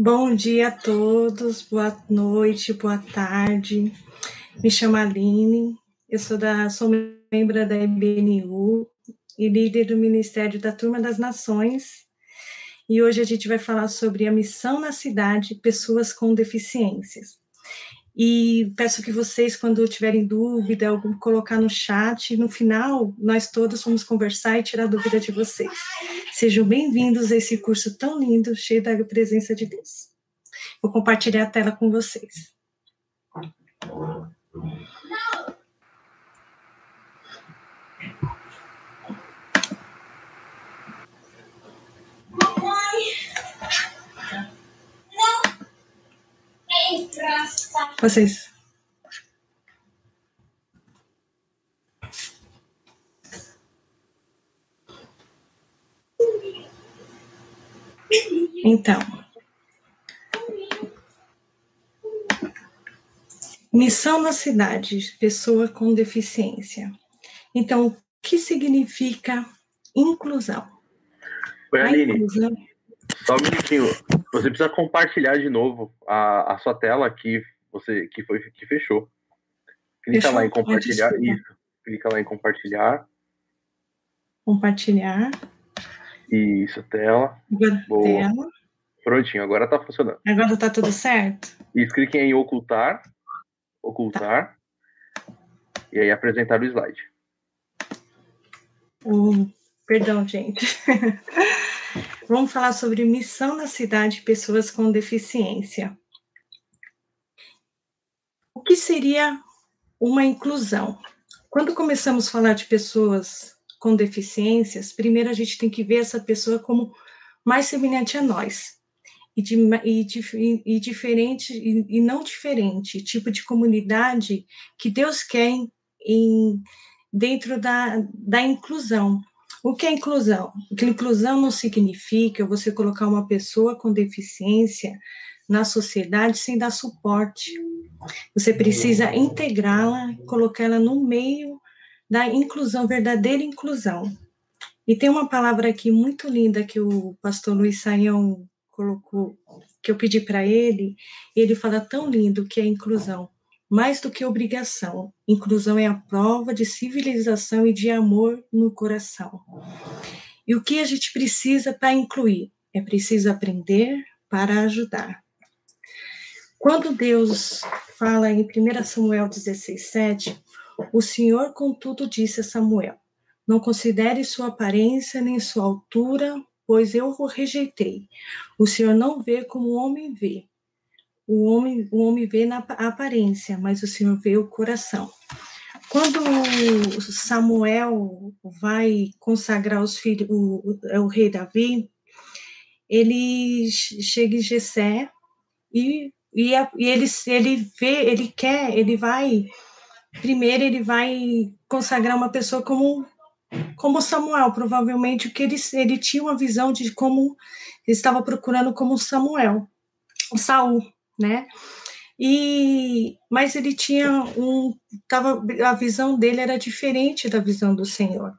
Bom dia a todos, boa noite, boa tarde. Me chamo Aline, eu sou, da, sou membro da IBNU e líder do Ministério da Turma das Nações. E hoje a gente vai falar sobre a missão na cidade, pessoas com deficiências. E peço que vocês, quando tiverem dúvida, algum colocar no chat. No final, nós todos vamos conversar e tirar dúvida de vocês. Sejam bem-vindos a esse curso tão lindo, cheio da presença de Deus. Vou compartilhar a tela com vocês. Vocês. Então, missão na cidade, pessoa com deficiência. Então, o que significa inclusão? Oi, Aline. Inclusão... Só um minutinho. Você precisa compartilhar de novo a, a sua tela que você que foi que fechou. Clica fechou? lá em compartilhar. Isso. Clica lá em compartilhar. Compartilhar. Isso, tela. Boa. Tela. Prontinho, agora tá funcionando. Agora tá tudo certo? Isso, clique em ocultar. Ocultar. Tá. E aí apresentar o slide. Uh, perdão, gente. Vamos falar sobre missão na cidade de pessoas com deficiência. O que seria uma inclusão? Quando começamos a falar de pessoas com deficiências, primeiro a gente tem que ver essa pessoa como mais semelhante a nós. E, de, e, e, diferente e, e, não diferente, tipo de comunidade que Deus quer em, em dentro da, da inclusão. O que é inclusão? Que inclusão não significa você colocar uma pessoa com deficiência na sociedade sem dar suporte. Você precisa integrá-la, colocá-la no meio da inclusão, verdadeira inclusão. E tem uma palavra aqui muito linda que o pastor Luiz Saião colocou, que eu pedi para ele, e ele fala tão lindo que é inclusão mais do que obrigação. Inclusão é a prova de civilização e de amor no coração. E o que a gente precisa para incluir? É preciso aprender para ajudar. Quando Deus fala em 1 Samuel 16, 7, o Senhor, contudo, disse a Samuel: Não considere sua aparência nem sua altura, pois eu o rejeitei. O Senhor não vê como o homem vê o homem, o homem vê na aparência, mas o Senhor vê o coração. Quando Samuel vai consagrar os filhos, o, o, o rei Davi, ele chega em Jessé e, e, e ele, ele vê, ele quer, ele vai, primeiro ele vai consagrar uma pessoa como como Samuel, provavelmente que ele, ele tinha uma visão de como ele estava procurando como Samuel, Saul né? E mas ele tinha um tava a visão dele era diferente da visão do Senhor.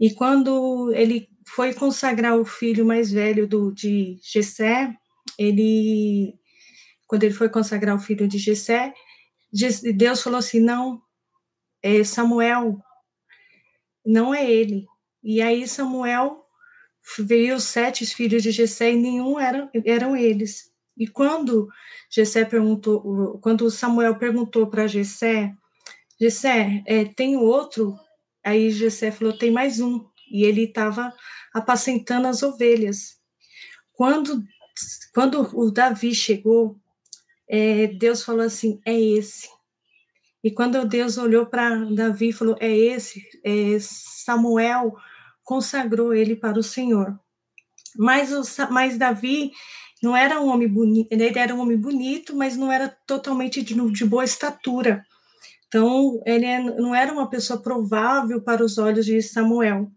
E quando ele foi consagrar o filho mais velho do de Jessé, ele quando ele foi consagrar o filho de Jessé, Deus falou assim: "Não, é Samuel, não é ele". E aí Samuel veio os sete filhos de Jessé e nenhum eram, eram eles. E quando Gessé perguntou, quando Samuel perguntou para Gessé, Gessé, é, tem outro? Aí Gessé falou, tem mais um. E ele estava apacentando as ovelhas. Quando, quando o Davi chegou, é, Deus falou assim, é esse. E quando Deus olhou para Davi e falou, é esse, é, Samuel consagrou ele para o Senhor. Mas, o, mas Davi não era um homem bonito, ele era um homem bonito, mas não era totalmente de, de boa estatura. Então, ele é, não era uma pessoa provável para os olhos de Samuel,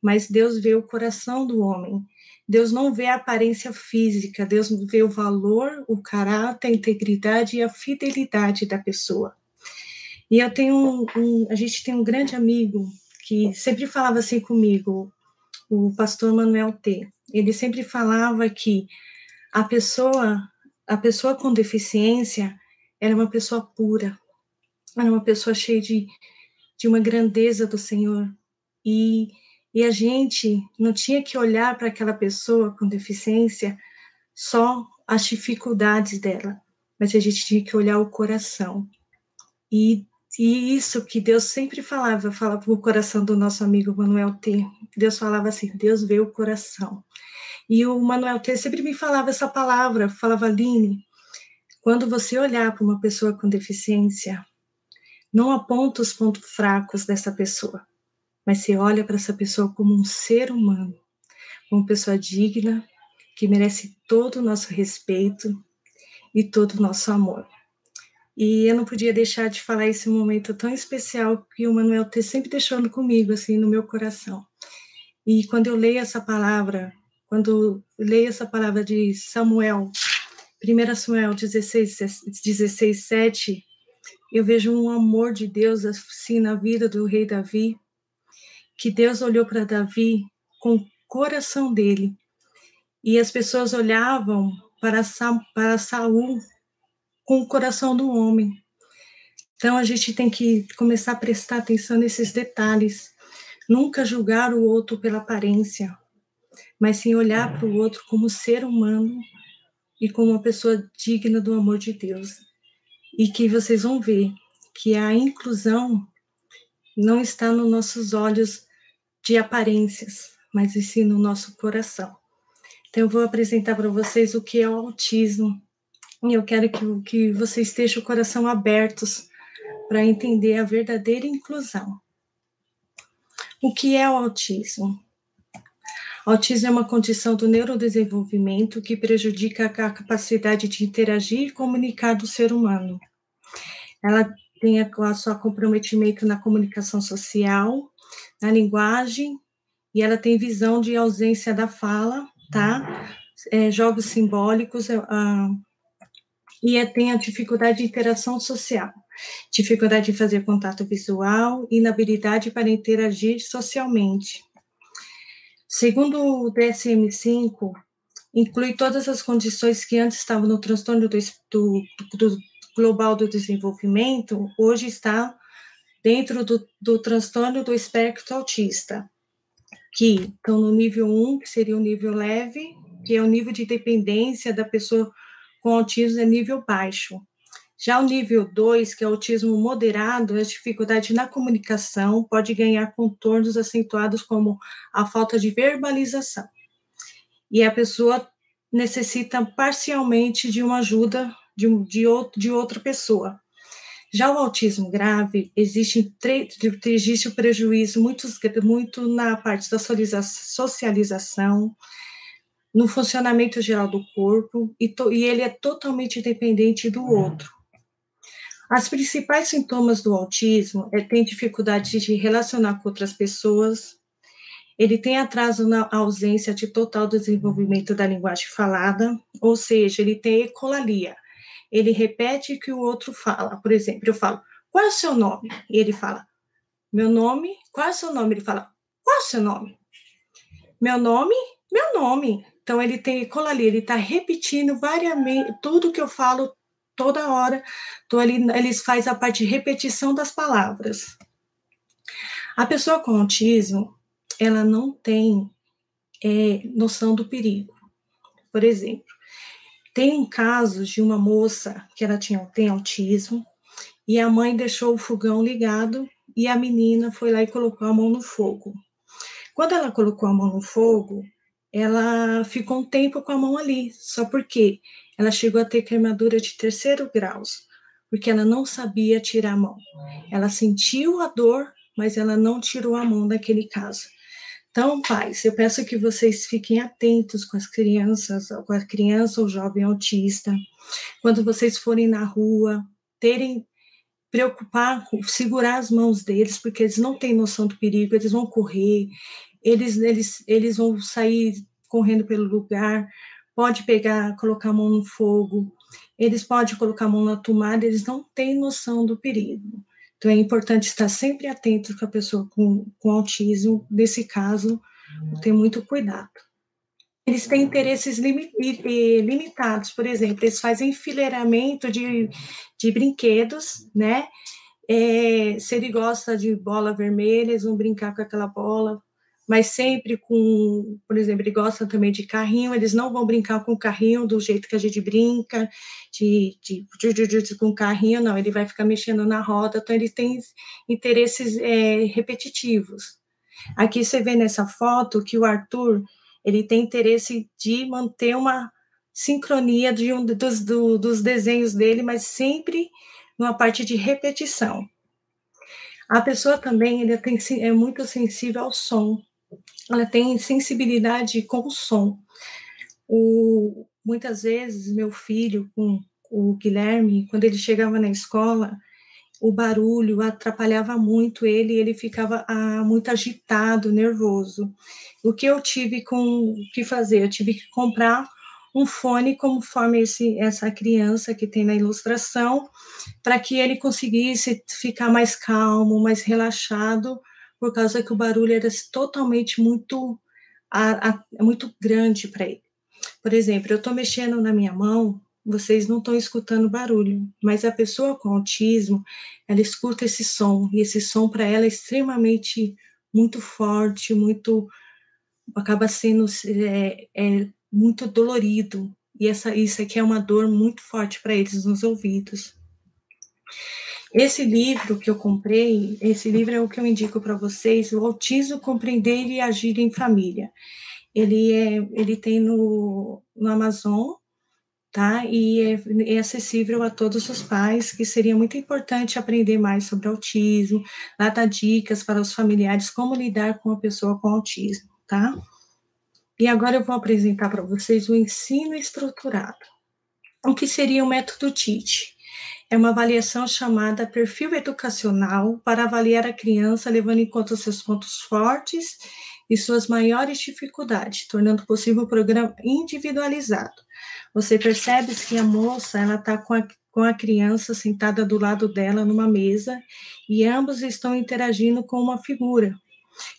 mas Deus vê o coração do homem. Deus não vê a aparência física, Deus vê o valor, o caráter, a integridade e a fidelidade da pessoa. E eu tenho um, um, a gente tem um grande amigo que sempre falava assim comigo, o pastor Manuel T. Ele sempre falava que A pessoa, a pessoa com deficiência, ela é uma pessoa pura, ela é uma pessoa cheia de, de uma grandeza do Senhor. E, e a gente não tinha que olhar para aquela pessoa com deficiência só as dificuldades dela, mas a gente tinha que olhar o coração. E, e isso que Deus sempre falava, falava o coração do nosso amigo Manuel T. Deus falava assim: Deus vê o coração. E o Manuel T sempre me falava essa palavra, falava, Aline, quando você olhar para uma pessoa com deficiência, não aponta os pontos fracos dessa pessoa, mas você olha para essa pessoa como um ser humano, uma pessoa digna, que merece todo o nosso respeito e todo o nosso amor. E eu não podia deixar de falar esse momento tão especial que o Manuel ter sempre deixando comigo, assim, no meu coração. E quando eu leio essa palavra, quando leio essa palavra de Samuel, 1 Samuel 16, 16 7, eu vejo um amor de Deus assim na vida do rei Davi, que Deus olhou para Davi com o coração dele, e as pessoas olhavam para, Sa para Saul com o coração do homem. Então a gente tem que começar a prestar atenção nesses detalhes. Nunca julgar o outro pela aparência, mas sim olhar para o outro como ser humano e como uma pessoa digna do amor de Deus. E que vocês vão ver que a inclusão não está nos nossos olhos de aparências, mas sim no nosso coração. Então, eu vou apresentar para vocês o que é o autismo e eu quero que, que vocês estejam o coração abertos para entender a verdadeira inclusão. O que é o autismo? Autismo é uma condição do neurodesenvolvimento que prejudica a capacidade de interagir e comunicar do ser humano. Ela tem a sua comprometimento na comunicação social, na linguagem, e ela tem visão de ausência da fala, tá? É, jogos simbólicos, é, e é, tem a dificuldade de interação social, dificuldade de fazer contato visual, inabilidade para interagir socialmente. Segundo o DSM-5, inclui todas as condições que antes estavam no transtorno do, do, do global do desenvolvimento, hoje está dentro do, do transtorno do espectro autista, que estão no nível 1, que seria o nível leve, que é o nível de dependência da pessoa com autismo é nível baixo. Já o nível 2, que é o autismo moderado, é a dificuldade na comunicação, pode ganhar contornos acentuados como a falta de verbalização. E a pessoa necessita parcialmente de uma ajuda de, de, outro, de outra pessoa. Já o autismo grave, existe, existe o prejuízo muito, muito na parte da socialização, no funcionamento geral do corpo e, to, e ele é totalmente dependente do outro. As principais sintomas do autismo é ter dificuldade de relacionar com outras pessoas, ele tem atraso na ausência de total desenvolvimento da linguagem falada, ou seja, ele tem ecolalia. Ele repete o que o outro fala. Por exemplo, eu falo, qual é o seu nome? E ele fala, meu nome, qual é o seu nome? Ele fala, qual é o seu nome? Meu nome, meu nome. Então, ele tem ecolalia, ele está repetindo variamente tudo que eu falo toda hora. Então, ali, eles faz a parte de repetição das palavras. A pessoa com autismo, ela não tem é, noção do perigo. Por exemplo, tem um caso de uma moça que ela tinha, tem autismo, e a mãe deixou o fogão ligado e a menina foi lá e colocou a mão no fogo. Quando ela colocou a mão no fogo, ela ficou um tempo com a mão ali, só porque ela chegou a ter queimadura de terceiro grau, porque ela não sabia tirar a mão. Ela sentiu a dor, mas ela não tirou a mão naquele caso. Então, pais, eu peço que vocês fiquem atentos com as crianças, com a criança ou jovem autista, quando vocês forem na rua, terem preocupar, segurar as mãos deles, porque eles não têm noção do perigo, eles vão correr, eles, eles, eles vão sair correndo pelo lugar, pode pegar, colocar a mão no fogo, eles podem colocar a mão na tomada, eles não têm noção do perigo. Então é importante estar sempre atento com a pessoa com, com autismo, nesse caso, ter muito cuidado. eles têm interesses limitados. Por exemplo, eles fazem enfileiramento de, de brinquedos, né? É, se ele gosta de bola vermelha, eles vão brincar com aquela bola, mas sempre com, por exemplo, ele gosta também de carrinho, eles não vão brincar com carrinho do jeito que a gente brinca, de, de, de, de com carrinho, não, ele vai ficar mexendo na roda, então ele tem interesses é, repetitivos. Aqui você vê nessa foto que o Arthur, ele tem interesse de manter uma sincronia de um dos, do, dos desenhos dele, mas sempre numa parte de repetição. A pessoa também ele tem, é muito sensível ao som, ela tem sensibilidade com o som. O, muitas vezes, meu filho, com o Guilherme, quando ele chegava na escola, o barulho atrapalhava muito ele, ele ficava ah, muito agitado, nervoso. O que eu tive com que fazer? Eu tive que comprar um fone conforme esse, essa criança que tem na ilustração, para que ele conseguisse ficar mais calmo, mais relaxado, por causa que o barulho era totalmente muito, a, a, muito grande para ele. Por exemplo, eu estou mexendo na minha mão, vocês não estão escutando barulho, mas a pessoa com autismo, ela escuta esse som, e esse som para ela é extremamente muito forte, muito acaba sendo é, é muito dolorido, e essa isso aqui é uma dor muito forte para eles nos ouvidos. Esse livro que eu comprei, esse livro é o que eu indico para vocês, o Autismo Compreender e Agir em Família. Ele é, ele tem no, no Amazon, tá? E é, é, acessível a todos os pais, que seria muito importante aprender mais sobre autismo, lá dar dicas para os familiares como lidar com a pessoa com autismo, tá? E agora eu vou apresentar para vocês o ensino estruturado. O que seria o método TIT? É uma avaliação chamada perfil educacional para avaliar a criança levando em conta seus pontos fortes e suas maiores dificuldades, tornando possível um programa individualizado. Você percebe que a moça ela está com a, com a criança sentada do lado dela numa mesa e ambos estão interagindo com uma figura,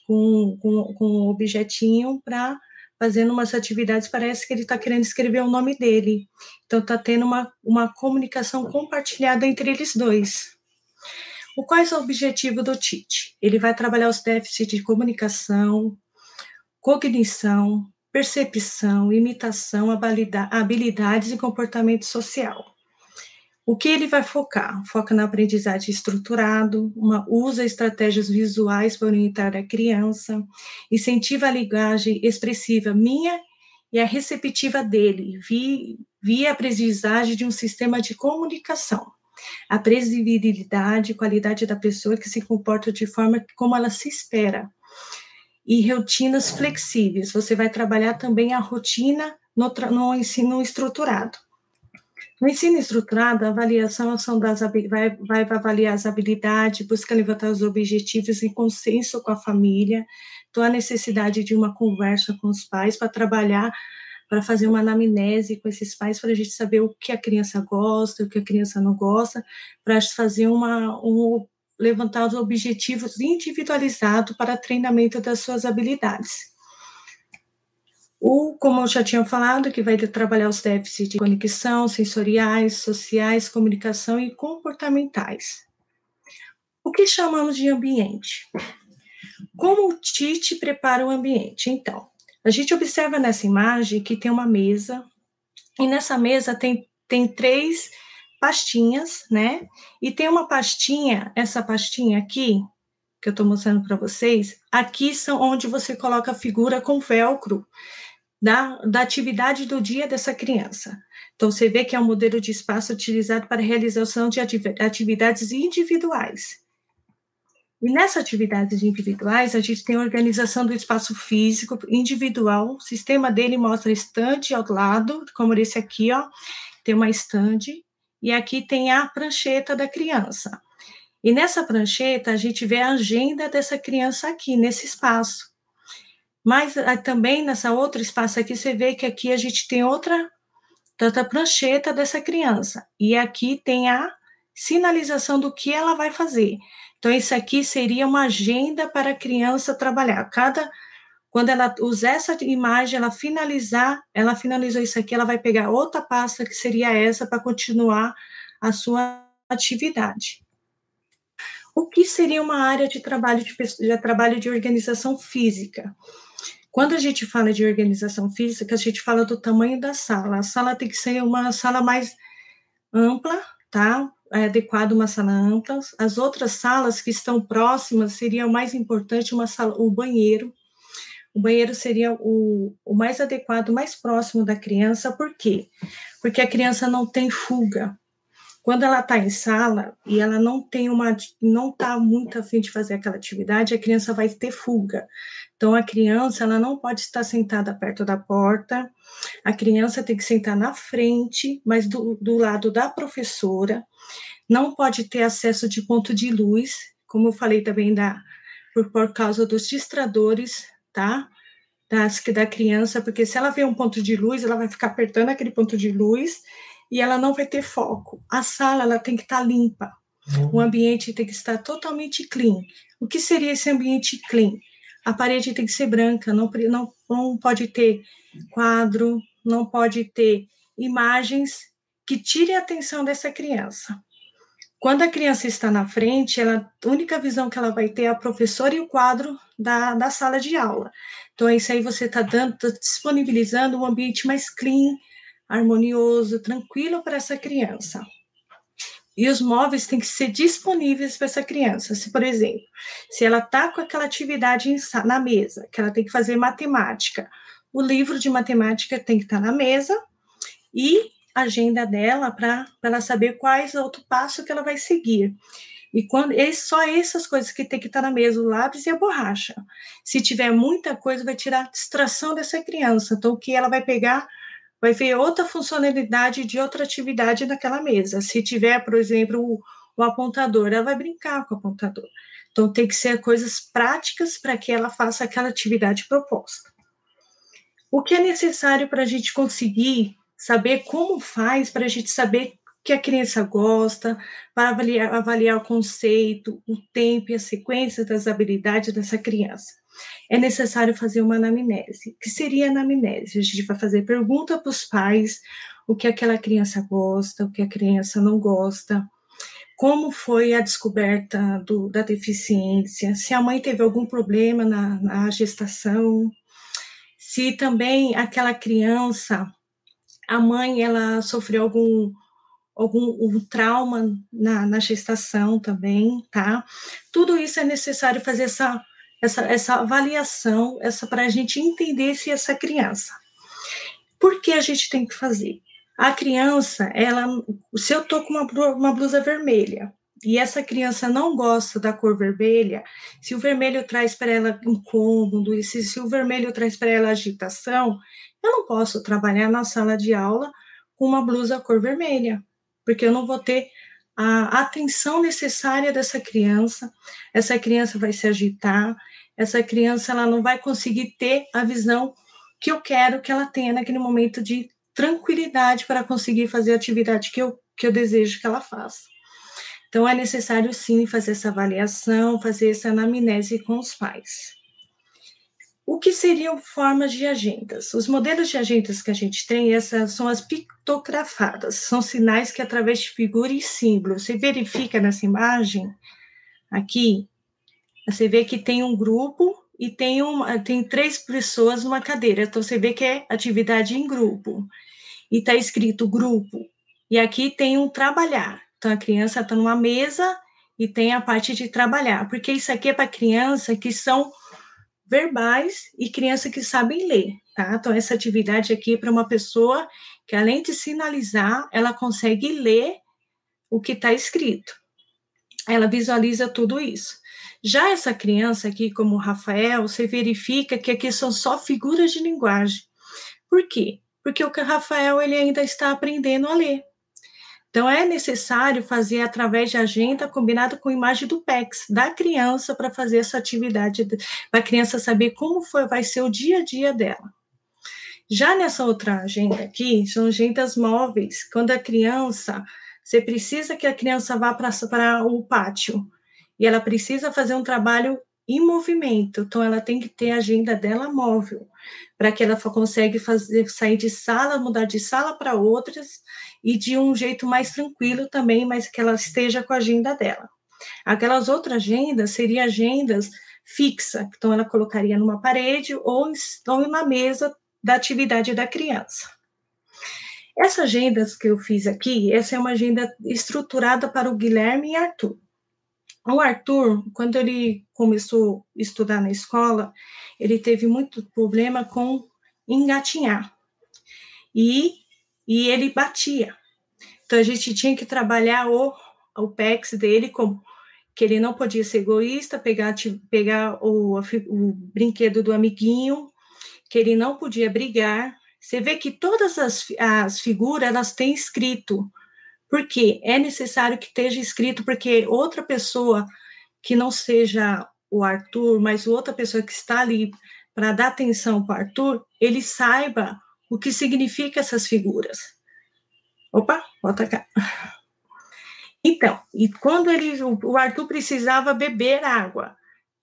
com, com, com um objetinho para fazendo umas atividades, parece que ele está querendo escrever o nome dele. Então está tendo uma, uma comunicação compartilhada entre eles dois. O qual é o objetivo do TIT? Ele vai trabalhar os déficits de comunicação, cognição, percepção, imitação, habilidades e comportamento social. O que ele vai focar? Foca na aprendizagem estruturado, uma, usa estratégias visuais para orientar a criança, incentiva a linguagem expressiva minha e a receptiva dele, via, a aprendizagem de um sistema de comunicação. A previsibilidade qualidade da pessoa que se comporta de forma como ela se espera, e rotinas flexíveis. Você vai trabalhar também a rotina no, no ensino estruturado. No ensino estruturado, a avaliação são das, vai, vai avaliar as habilidades, busca levantar os objetivos em consenso com a família. Então, a necessidade de uma conversa com os pais para trabalhar, para fazer uma anamnese com esses pais, para a gente saber o que a criança gosta, o que a criança não gosta, para fazer uma, um levantar os objetivos individualizados para treinamento das suas habilidades. O, como eu já tinha falado, que vai trabalhar os déficits de conexão, sensoriais, sociais, comunicação e comportamentais. O que chamamos de ambiente? Como o Tite prepara o ambiente? Então, a gente observa nessa imagem que tem uma mesa, e nessa mesa tem, tem três pastinhas, né? E tem uma pastinha, essa pastinha aqui, que eu estou mostrando para vocês, aqui são onde você coloca a figura com velcro da, da atividade do dia dessa criança. Então, você vê que é um modelo de espaço utilizado para realização de atividades individuais. E nessas atividades individuais, a gente tem a organização do espaço físico individual. O sistema dele mostra estante ao lado, como esse aqui, ó. Tem uma estande e aqui tem a prancheta da criança. E nessa prancheta a gente vê a agenda dessa criança aqui, nesse espaço. Mas ah, também nessa outro espaço aqui, você vê que aqui a gente tem outra, outra prancheta dessa criança. E aqui tem a sinalização do que ela vai fazer. Então, isso aqui seria uma agenda para a criança trabalhar. Cada Quando ela usar essa imagem, ela finalizar, ela finalizou isso aqui, ela vai pegar outra pasta que seria essa para continuar a sua atividade. O que seria uma área de trabalho de, de trabalho de organização física? Quando a gente fala de organização física, a gente fala do tamanho da sala. A sala tem que ser uma sala mais ampla, tá? É adequado uma sala ampla. As outras salas que estão próximas seria mais importante uma sala, o banheiro. O banheiro seria o, o mais adequado, mais próximo da criança. Por quê? Porque a criança não tem fuga. Quando ela está em sala e ela não tem uma, não está muito afim de fazer aquela atividade, a criança vai ter fuga. Então, a criança ela não pode estar sentada perto da porta, a criança tem que sentar na frente, mas do, do lado da professora, não pode ter acesso de ponto de luz, como eu falei também da, por, por causa dos distradores, tá? Das, da criança, porque se ela vê um ponto de luz, ela vai ficar apertando aquele ponto de luz e ela não vai ter foco. A sala ela tem que estar tá limpa. Uhum. O ambiente tem que estar totalmente clean. O que seria esse ambiente clean? A parede tem que ser branca, não, não, não pode ter quadro, não pode ter imagens que tirem a atenção dessa criança. Quando a criança está na frente, ela, a única visão que ela vai ter é a professora e o quadro da, da sala de aula. Então, é isso aí você está dando, tá disponibilizando um ambiente mais clean, harmonioso, tranquilo para essa criança. E os móveis têm que ser disponíveis para essa criança. Se, por exemplo, se ela está com aquela atividade na mesa, que ela tem que fazer matemática, o livro de matemática tem que estar tá na mesa e a agenda dela para ela saber quais outro passo que ela vai seguir. E quando só essas coisas que tem que estar tá na mesa, o lápis e a borracha. Se tiver muita coisa, vai tirar a distração dessa criança. Então, o que ela vai pegar vai ver outra funcionalidade de outra atividade naquela mesa. Se tiver, por exemplo, o, o apontador, ela vai brincar com o apontador. Então, tem que ser coisas práticas para que ela faça aquela atividade proposta. O que é necessário para a gente conseguir saber como faz, para a gente saber que a criança gosta, para avaliar, avaliar o conceito, o tempo e a sequência das habilidades dessa criança é necessário fazer uma anamnese. Que seria anamnese? A gente vai fazer pergunta para os pais o que aquela criança gosta, o que a criança não gosta, como foi a descoberta do, da deficiência, se a mãe teve algum problema na, na gestação, se também aquela criança, a mãe, ela sofreu algum algum um trauma na, na gestação também, tá? Tudo isso é necessário fazer essa essa, essa avaliação, essa para a gente entender se essa criança. Por que a gente tem que fazer? A criança, ela, se eu tô com uma, uma blusa vermelha e essa criança não gosta da cor vermelha, se o vermelho traz para ela incômodo, e se, se o vermelho traz para ela agitação, eu não posso trabalhar na sala de aula com uma blusa cor vermelha, porque eu não vou ter a atenção necessária dessa criança, essa criança vai se agitar, essa criança ela não vai conseguir ter a visão que eu quero que ela tenha naquele momento de tranquilidade para conseguir fazer a atividade que eu, que eu desejo que ela faça. Então, é necessário sim fazer essa avaliação, fazer essa anamnese com os pais. O que seriam formas de agendas? Os modelos de agendas que a gente tem, essas são as pictografadas, são sinais que através de figura e símbolo. Você verifica nessa imagem aqui, você vê que tem um grupo e tem, um, tem três pessoas numa cadeira. Então, você vê que é atividade em grupo. E está escrito grupo. E aqui tem um trabalhar. Então, a criança está numa mesa e tem a parte de trabalhar. Porque isso aqui é para criança que são verbais e criança que sabem ler, tá? Então, essa atividade aqui é para uma pessoa que, além de sinalizar, ela consegue ler o que está escrito. Ela visualiza tudo isso. Já essa criança aqui, como o Rafael, você verifica que aqui são só figuras de linguagem. Por quê? Porque o Rafael ele ainda está aprendendo a ler. Então, é necessário fazer através de agenda combinado com imagem do PEX, da criança, para fazer essa atividade, para a criança saber como foi, vai ser o dia a dia dela. Já nessa outra agenda aqui, são agendas móveis, quando a criança, você precisa que a criança vá para o pátio, e ela precisa fazer um trabalho em movimento, então ela tem que ter a agenda dela móvel, para que ela consiga fazer sair de sala, mudar de sala para outras e de um jeito mais tranquilo também, mas que ela esteja com a agenda dela. Aquelas outras agendas seriam agendas fixa, então ela colocaria numa parede ou, ou na mesa da atividade da criança. Essas agendas que eu fiz aqui, essa é uma agenda estruturada para o Guilherme e Arthur. O Arthur, quando ele começou a estudar na escola, ele teve muito problema com engatinhar. E, e ele batia. Então a gente tinha que trabalhar o, o PEX dele como que ele não podia ser egoísta, pegar, pegar o, o brinquedo do amiguinho, que ele não podia brigar. Você vê que todas as, as figuras elas têm escrito, porque é necessário que esteja escrito, porque outra pessoa que não seja o Arthur, mas outra pessoa que está ali para dar atenção para o Arthur, ele saiba o que significa essas figuras. Opa, volta cá. Então, e quando ele, o Arthur precisava beber água,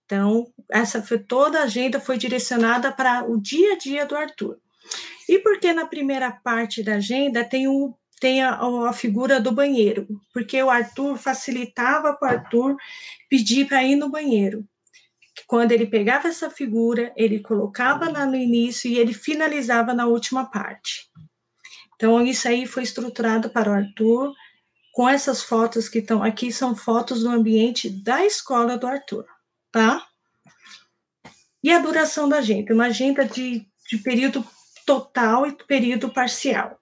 então essa foi toda a agenda foi direcionada para o dia a dia do Arthur. E porque na primeira parte da agenda tem o tem a, a, figura do banheiro, porque o Arthur facilitava para o Arthur pedir para ir no banheiro. Quando ele pegava essa figura, ele colocava lá no início e ele finalizava na última parte. Então, isso aí foi estruturado para o Arthur, com essas fotos que estão aqui, são fotos do ambiente da escola do Arthur, tá? E a duração da agenda? Uma agenda de, de período total e período parcial.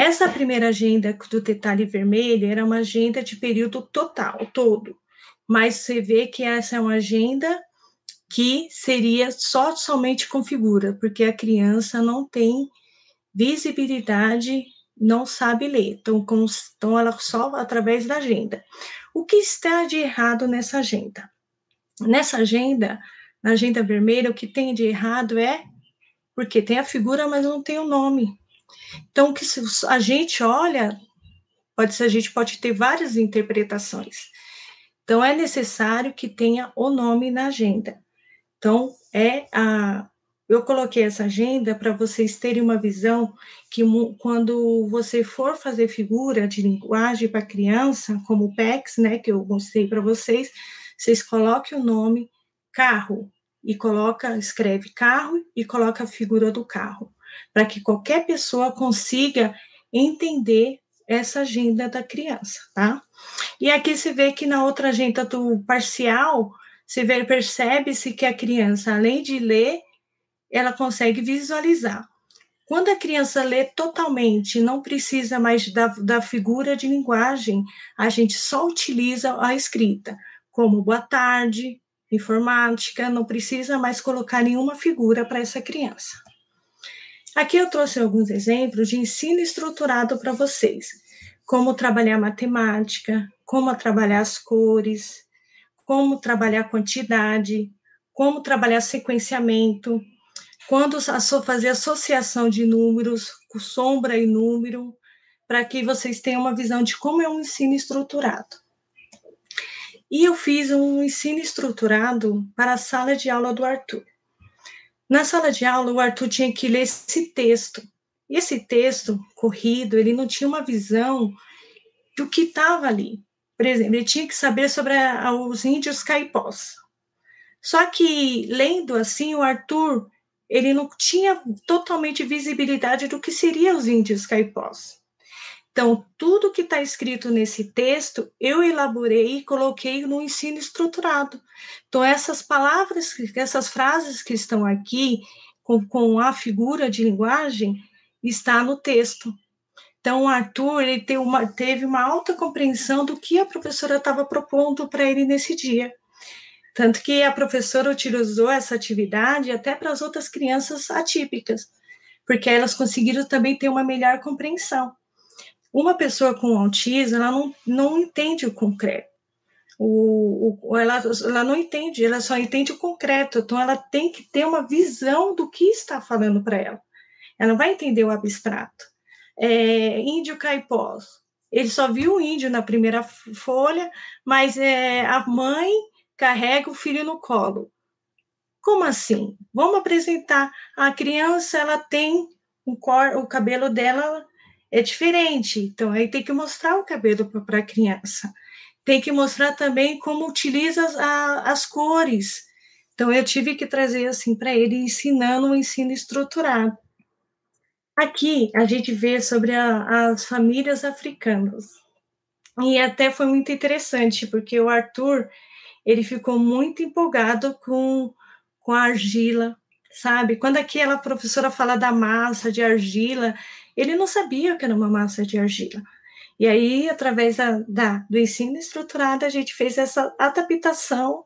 Essa primeira agenda do detalhe vermelho era uma agenda de período total, todo. Mas você vê que essa é uma agenda que seria só somente com figura, porque a criança não tem visibilidade não sabe ler, então, com, então ela só através da agenda. O que está de errado nessa agenda? Nessa agenda, na agenda vermelha, o que tem de errado é porque tem a figura, mas não tem o nome. Então, que a gente olha, pode ser, a gente pode ter várias interpretações. Então, é necessário que tenha o nome na agenda. Então, é a, eu coloquei essa agenda para vocês terem uma visão que quando você for fazer figura de linguagem para criança, como o PEX, né, que eu mostrei para vocês, vocês coloquem o nome carro e coloca, escreve carro e coloca a figura do carro, para que qualquer pessoa consiga entender essa agenda da criança, tá? E aqui se vê que na outra agenda do parcial, se percebe-se que a criança, além de ler, ela consegue visualizar. Quando a criança lê totalmente, não precisa mais da, da figura de linguagem, a gente só utiliza a escrita, como boa tarde, informática, não precisa mais colocar nenhuma figura para essa criança. Aqui eu trouxe alguns exemplos de ensino estruturado para vocês, como trabalhar matemática, como trabalhar as cores, como trabalhar quantidade, como trabalhar sequenciamento, quando fazer associação de números, sombra e número, para que vocês tenham uma visão de como é um ensino estruturado. E eu fiz um ensino estruturado para a sala de aula do Arthur. Na sala de aula, o Arthur tinha que ler esse texto. E esse texto corrido, ele não tinha uma visão do que estava ali. Por exemplo, ele tinha que saber sobre a, os índios caipós. Só que, lendo assim, o Arthur ele não tinha totalmente visibilidade do que seriam os índios caipós. Então, tudo que está escrito nesse texto, eu elaborei e coloquei no ensino estruturado. Então, essas palavras, essas frases que estão aqui, com, com a figura de linguagem, está no texto. Então, o Arthur ele teve uma, teve uma alta compreensão do que a professora estava propondo para ele nesse dia. Tanto que a professora utilizou essa atividade até para as outras crianças atípicas, porque elas conseguiram também ter uma melhor compreensão. Uma pessoa com autismo, ela não, não entende o concreto. O, o, ela, ela não entende, ela só entende o concreto. Então, ela tem que ter uma visão do que está falando para ela. Ela não vai entender o abstrato. É, índio caipós. Ele só viu o índio na primeira folha, mas é, a mãe carrega o filho no colo. Como assim? Vamos apresentar. A criança, ela tem um cor, o cabelo dela é diferente. Então, aí tem que mostrar o cabelo para a criança. Tem que mostrar também como utiliza as, a, as cores. Então, eu tive que trazer assim para ele, ensinando o um ensino estruturado. Aqui a gente vê sobre a, as famílias africanas. E até foi muito interessante, porque o Arthur ele ficou muito empolgado com, com a argila, sabe? Quando aquela professora fala da massa de argila, ele não sabia que era uma massa de argila. E aí, através da, da do ensino estruturado, a gente fez essa adaptação,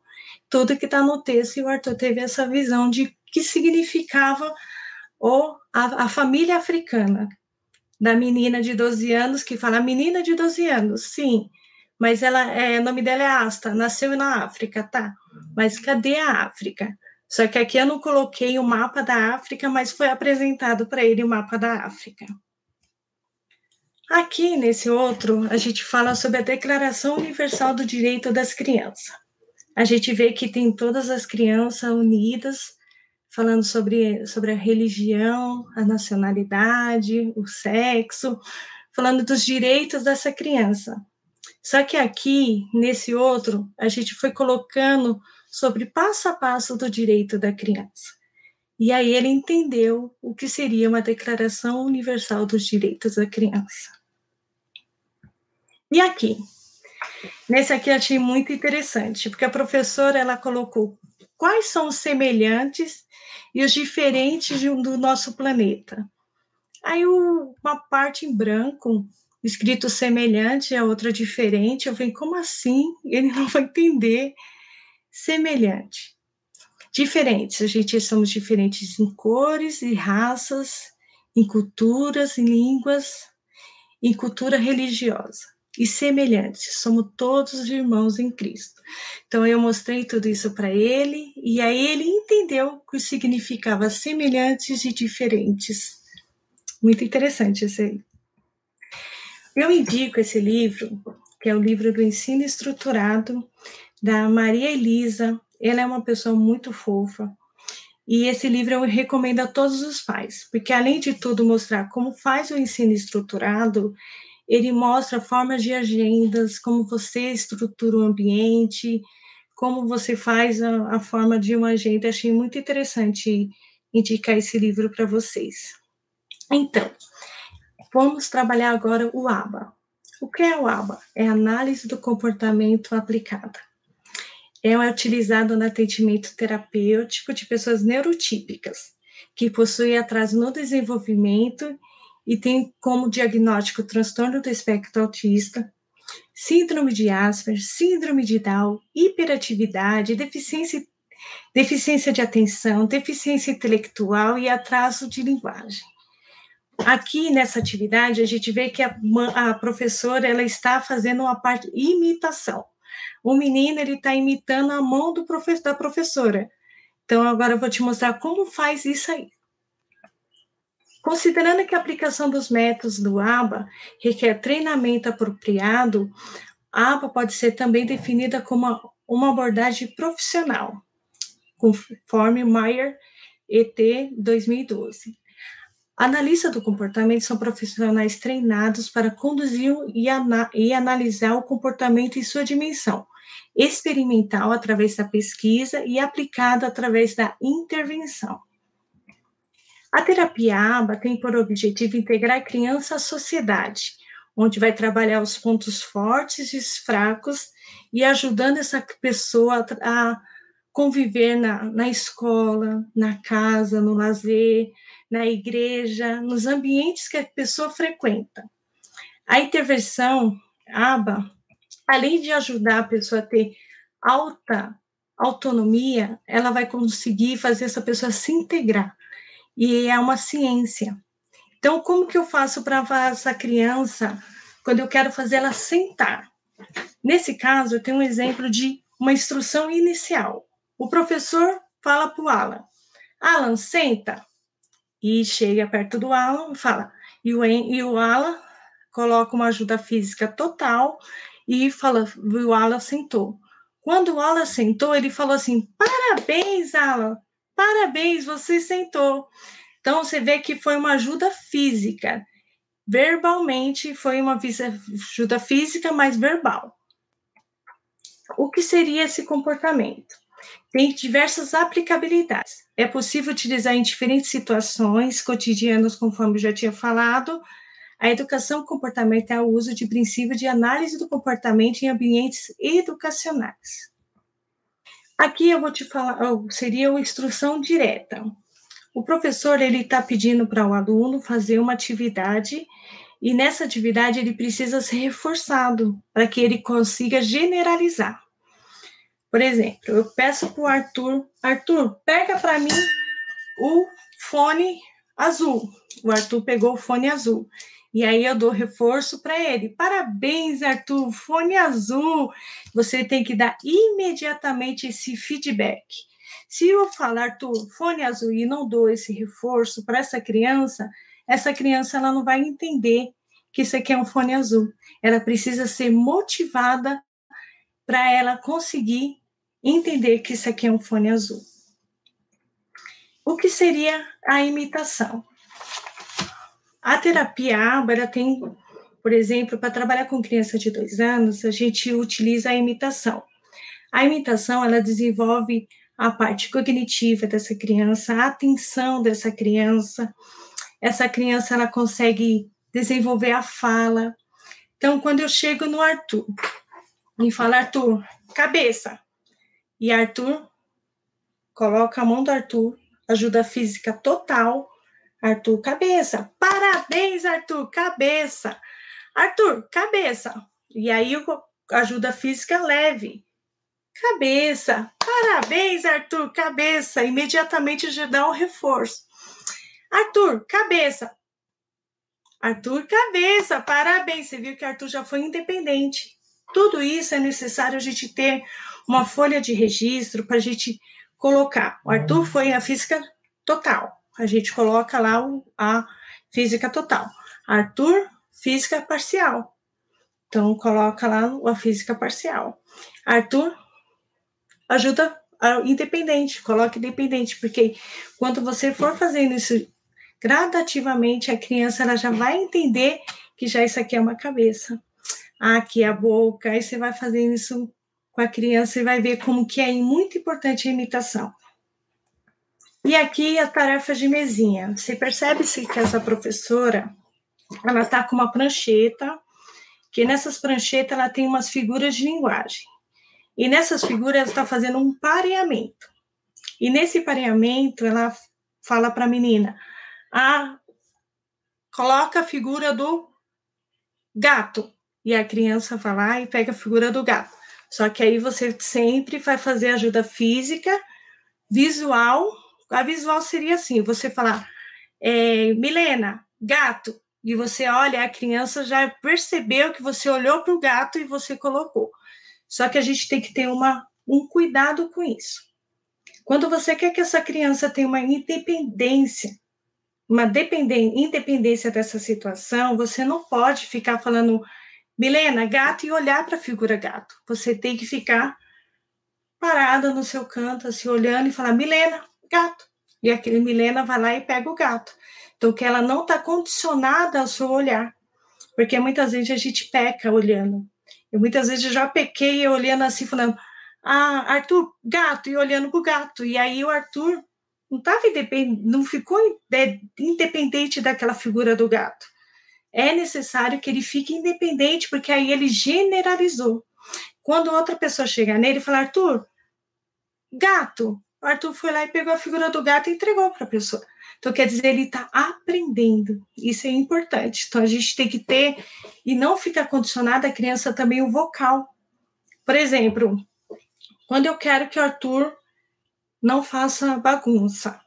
tudo que está no texto, e o Arthur teve essa visão de que significava ou a, a família africana, da menina de 12 anos, que fala menina de 12 anos, sim, mas ela é, o nome dela é Asta, nasceu na África, tá? Mas cadê a África? Só que aqui eu não coloquei o mapa da África, mas foi apresentado para ele o mapa da África. Aqui nesse outro, a gente fala sobre a Declaração Universal do Direito das Crianças. A gente vê que tem todas as crianças unidas, falando sobre, sobre a religião, a nacionalidade, o sexo, falando dos direitos dessa criança. Só que aqui, nesse outro, a gente foi colocando sobre passo a passo do direito da criança. E aí ele entendeu o que seria uma Declaração Universal dos Direitos da Criança. E aqui? Nesse aqui eu achei muito interessante, porque a professora ela colocou quais são os semelhantes e os diferentes do nosso planeta. Aí uma parte em branco, escrito semelhante, a outra diferente. Eu falei, como assim? Ele não vai entender. Semelhante. Diferentes, a gente somos diferentes em cores e raças, em culturas, em línguas, em cultura religiosa e semelhantes, somos todos irmãos em Cristo. Então eu mostrei tudo isso para ele e aí ele entendeu o que significava semelhantes e diferentes. Muito interessante esse aí. Eu indico esse livro, que é o livro do ensino estruturado da Maria Elisa. Ela é uma pessoa muito fofa. E esse livro eu recomendo a todos os pais, porque além de tudo mostrar como faz o ensino estruturado, ele mostra formas de agendas, como você estrutura o ambiente, como você faz a, a forma de uma agenda. Achei muito interessante indicar esse livro para vocês. Então, vamos trabalhar agora o ABA. O que é o ABA? É análise do comportamento aplicada. É utilizado no atendimento terapêutico de pessoas neurotípicas, que possuem atraso no desenvolvimento e tem como diagnóstico transtorno do espectro autista, síndrome de Asperger, síndrome de Down, hiperatividade, deficiência, deficiência de atenção, deficiência intelectual e atraso de linguagem. Aqui nessa atividade a gente vê que a, a professora ela está fazendo uma parte imitação. O menino ele está imitando a mão do profe, da professora. Então agora eu vou te mostrar como faz isso aí. Considerando que a aplicação dos métodos do ABA requer treinamento apropriado, a ABA pode ser também definida como uma abordagem profissional, conforme Meyer ET 2012. Analistas do comportamento são profissionais treinados para conduzir e, ana e analisar o comportamento em sua dimensão experimental através da pesquisa e aplicada através da intervenção. A terapia ABA tem por objetivo integrar a criança à sociedade, onde vai trabalhar os pontos fortes e os fracos e ajudando essa pessoa a conviver na, na escola, na casa, no lazer, na igreja, nos ambientes que a pessoa frequenta. A intervenção ABA, além de ajudar a pessoa a ter alta autonomia, ela vai conseguir fazer essa pessoa se integrar e é uma ciência. Então, como que eu faço para essa criança quando eu quero fazer ela sentar? Nesse caso, eu tenho um exemplo de uma instrução inicial. O professor fala para o Alan: Alan, senta. E chega perto do Alan e fala. E o, e o Alan coloca uma ajuda física total e fala: o Alan sentou. Quando o Alan sentou, ele falou assim: parabéns, Alan, parabéns, você sentou. Então, você vê que foi uma ajuda física. Verbalmente, foi uma ajuda física, mas verbal. O que seria esse comportamento? Tem diversas aplicabilidades. É possível utilizar em diferentes situações cotidianas, conforme eu já tinha falado. A educação comportamental é o uso de princípios de análise do comportamento em ambientes educacionais. Aqui eu vou te falar, seria uma instrução direta. O professor ele está pedindo para o aluno fazer uma atividade e nessa atividade ele precisa ser reforçado para que ele consiga generalizar. Por exemplo, eu peço para o Arthur, Arthur, pega para mim o fone azul. O Arthur pegou o fone azul. E aí eu dou reforço para ele. Parabéns, Arthur, fone azul. Você tem que dar imediatamente esse feedback. Se eu falar, Arthur, fone azul e não dou esse reforço para essa criança, essa criança ela não vai entender que isso aqui é um fone azul. Ela precisa ser motivada para ela conseguir entender que isso aqui é um fone azul. O que seria a imitação? A terapia Ábara tem, por exemplo, para trabalhar com criança de dois anos, a gente utiliza a imitação. A imitação, ela desenvolve a parte cognitiva dessa criança, a atenção dessa criança. Essa criança ela consegue desenvolver a fala. Então, quando eu chego no Arthur e falo, Arthur, cabeça, e Arthur coloca a mão do Arthur, ajuda física total, Arthur, cabeça, parabéns, Arthur, cabeça, Arthur, cabeça, e aí ajuda física leve, cabeça, parabéns, Arthur, cabeça, imediatamente já dá um reforço. Arthur, cabeça, Arthur, cabeça, parabéns. Você viu que Arthur já foi independente. Tudo isso é necessário a gente ter uma folha de registro para a gente colocar. O Arthur foi a física total. A gente coloca lá a física total. Arthur, física parcial. Então, coloca lá a física parcial. Arthur, ajuda independente, coloque independente, porque quando você for fazendo isso gradativamente, a criança ela já vai entender que já isso aqui é uma cabeça. Aqui a boca, aí você vai fazendo isso com a criança e vai ver como que é muito importante a imitação. E aqui a tarefa de mesinha. Você percebe-se que essa professora, ela está com uma prancheta, que nessas pranchetas ela tem umas figuras de linguagem. E nessas figuras ela está fazendo um pareamento. E nesse pareamento ela fala para a menina: "Ah, coloca a figura do gato". E a criança vai lá e pega a figura do gato. Só que aí você sempre vai fazer ajuda física, visual. A visual seria assim: você falar, é, Milena, gato, e você olha, a criança já percebeu que você olhou para o gato e você colocou. Só que a gente tem que ter uma, um cuidado com isso. Quando você quer que essa criança tenha uma independência, uma independência dessa situação, você não pode ficar falando Milena, gato, e olhar para a figura gato. Você tem que ficar parada no seu canto, assim, olhando e falar, Milena, gato. E aquele Milena vai lá e pega o gato. Então, que ela não está condicionada ao seu olhar. Porque muitas vezes a gente peca olhando. Eu muitas vezes já pequei olhando assim, falando, ah, Arthur, gato, e olhando para o gato. E aí o Arthur não, tava não ficou independente daquela figura do gato é necessário que ele fique independente, porque aí ele generalizou. Quando outra pessoa chega nele e fala, Arthur, gato, o Arthur foi lá e pegou a figura do gato e entregou para a pessoa. Então, quer dizer, ele está aprendendo. Isso é importante. Então, a gente tem que ter e não ficar condicionada a criança também o vocal. Por exemplo, quando eu quero que o Arthur não faça bagunça,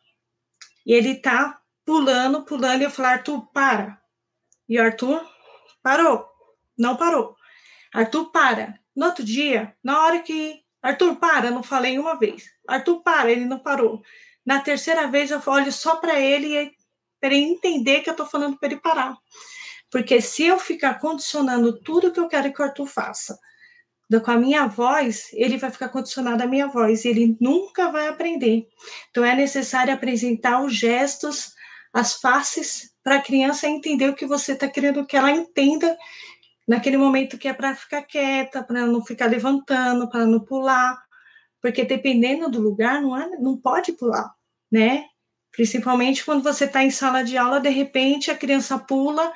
e ele está pulando, pulando, e eu falo, Arthur, para. E Arthur parou, não parou. Arthur para. No outro dia, na hora que Arthur para, não falei uma vez. Arthur para, ele não parou. Na terceira vez eu olho só para ele para ele entender que eu estou falando para ele parar. Porque se eu ficar condicionando tudo que eu quero que o Arthur faça com a minha voz, ele vai ficar condicionado à minha voz, ele nunca vai aprender. Então é necessário apresentar os gestos, as faces, para a criança entender o que você está querendo que ela entenda naquele momento que é para ficar quieta, para não ficar levantando, para não pular, porque dependendo do lugar, não, é, não pode pular, né? Principalmente quando você está em sala de aula, de repente a criança pula,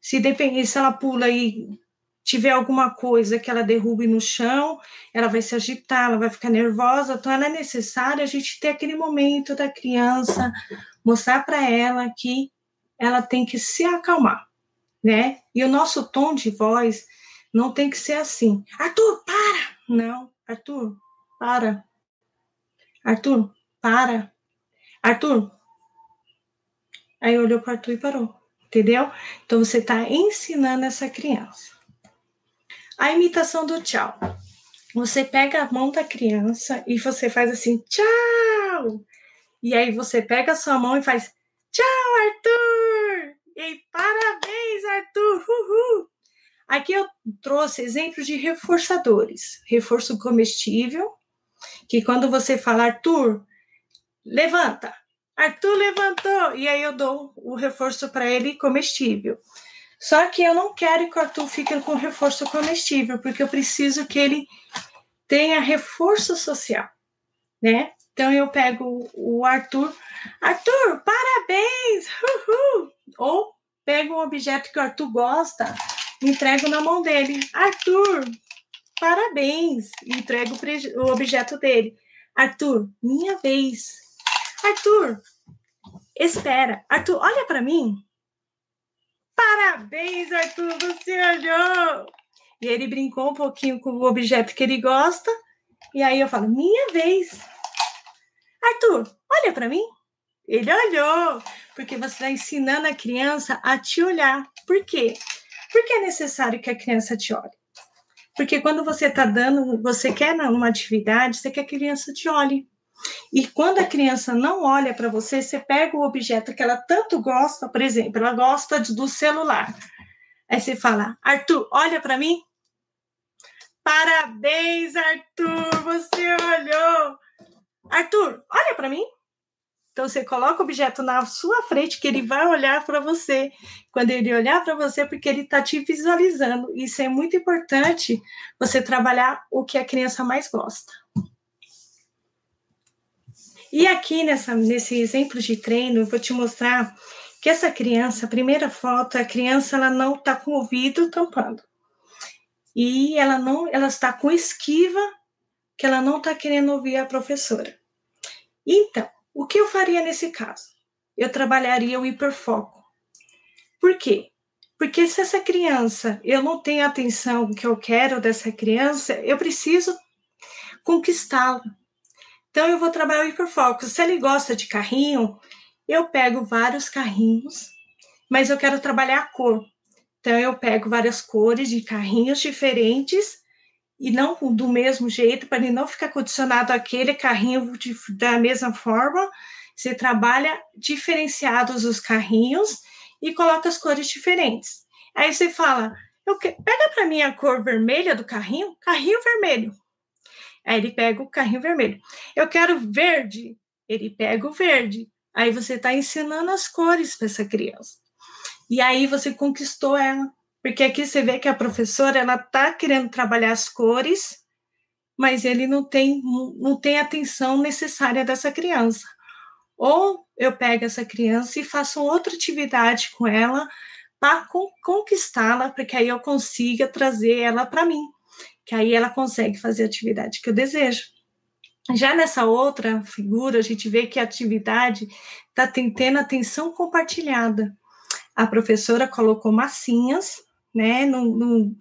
se depender, se ela pula e tiver alguma coisa que ela derrube no chão, ela vai se agitar, ela vai ficar nervosa, então é necessário a gente ter aquele momento da criança, mostrar para ela que ela tem que se acalmar, né? E o nosso tom de voz não tem que ser assim. Arthur, para! Não, Arthur, para. Arthur, para. Arthur. Aí olhou para Arthur e parou. Entendeu? Então você está ensinando essa criança. A imitação do tchau. Você pega a mão da criança e você faz assim, tchau! E aí você pega a sua mão e faz, tchau, Arthur! E parabéns, Arthur! Uhul! Aqui eu trouxe exemplos de reforçadores. Reforço comestível, que quando você fala, Arthur, levanta. Arthur levantou. E aí eu dou o reforço para ele comestível. Só que eu não quero que o Arthur fique com reforço comestível, porque eu preciso que ele tenha reforço social, né? Então eu pego o Arthur, Arthur, parabéns! Uhul! Ou pego um objeto que o Arthur gosta, entrego na mão dele, Arthur, parabéns! Entrego o objeto dele, Arthur, minha vez. Arthur, espera. Arthur, olha para mim. Parabéns, Arthur, você olhou! E ele brincou um pouquinho com o objeto que ele gosta. E aí eu falo, minha vez. Arthur, olha para mim. Ele olhou, porque você está ensinando a criança a te olhar. Por quê? Porque é necessário que a criança te olhe. Porque quando você está dando, você quer uma atividade, você quer que a criança te olhe. E quando a criança não olha para você, você pega o objeto que ela tanto gosta, por exemplo, ela gosta do celular. Aí você fala, Arthur, olha para mim. Parabéns, Arthur, você olhou. Arthur, olha para mim. Então você coloca o objeto na sua frente que ele vai olhar para você. Quando ele olhar para você, porque ele está te visualizando. Isso é muito importante. Você trabalhar o que a criança mais gosta. E aqui nessa, nesse exemplo de treino, eu vou te mostrar que essa criança, a primeira foto, a criança ela não está com o ouvido tampando. E ela não, ela está com esquiva, que ela não está querendo ouvir a professora. Então, o que eu faria nesse caso? Eu trabalharia o hiperfoco. Por quê? Porque se essa criança, eu não tenho a atenção que eu quero dessa criança, eu preciso conquistá-la. Então, eu vou trabalhar o hiperfoco. Se ele gosta de carrinho, eu pego vários carrinhos, mas eu quero trabalhar a cor. Então, eu pego várias cores de carrinhos diferentes e não do mesmo jeito, para ele não ficar condicionado àquele carrinho de, da mesma forma. Você trabalha diferenciados os carrinhos e coloca as cores diferentes. Aí você fala, que, pega para mim a cor vermelha do carrinho, carrinho vermelho. Aí ele pega o carrinho vermelho. Eu quero verde. Ele pega o verde. Aí você está ensinando as cores para essa criança. E aí você conquistou ela. Porque aqui você vê que a professora ela está querendo trabalhar as cores, mas ele não tem, não tem a atenção necessária dessa criança. Ou eu pego essa criança e faço outra atividade com ela para conquistá-la, porque aí eu consiga trazer ela para mim que aí ela consegue fazer a atividade que eu desejo. Já nessa outra figura, a gente vê que a atividade está tendo atenção compartilhada. A professora colocou massinhas, né, no, no,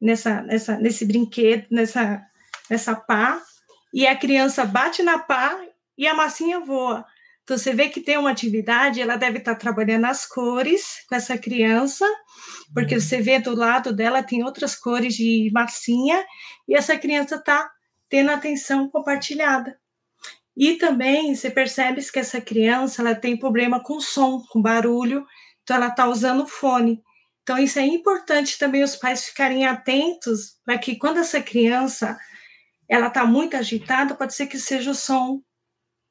nessa, nessa, nesse brinquedo, nessa, nessa pá, e a criança bate na pá e a massinha voa. Então, você vê que tem uma atividade, ela deve estar trabalhando as cores com essa criança, porque você vê do lado dela tem outras cores de massinha, e essa criança está tendo atenção compartilhada. E também você percebe que essa criança ela tem problema com som, com barulho, então ela está usando fone. Então, isso é importante também os pais ficarem atentos para que quando essa criança ela está muito agitada, pode ser que seja o som.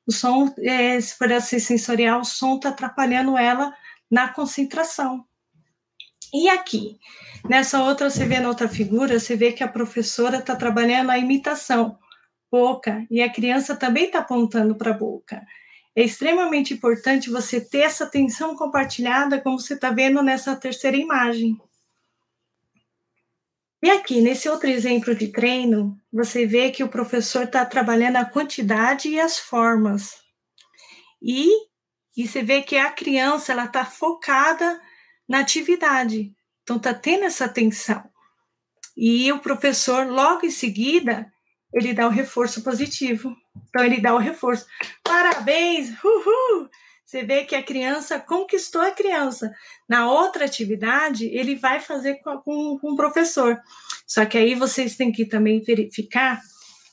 O som, é, se for assim sensorial, o som está atrapalhando ela na concentração. E aqui, nessa outra, você vê na outra figura, você vê que a professora está trabalhando a imitação, boca, e a criança também está apontando para a boca. É extremamente importante você ter essa atenção compartilhada, como você está vendo nessa terceira imagem. E aqui, nesse outro exemplo de treino, você vê que o professor está trabalhando a quantidade e as formas. E, e você vê que a criança ela está focada na atividade. Então, está tendo essa atenção. E o professor, logo em seguida, ele dá o reforço positivo. Então, ele dá o reforço. Parabéns! Uhul! Você vê que a criança conquistou a criança. Na outra atividade, ele vai fazer com, o professor. Só que aí vocês têm que também verificar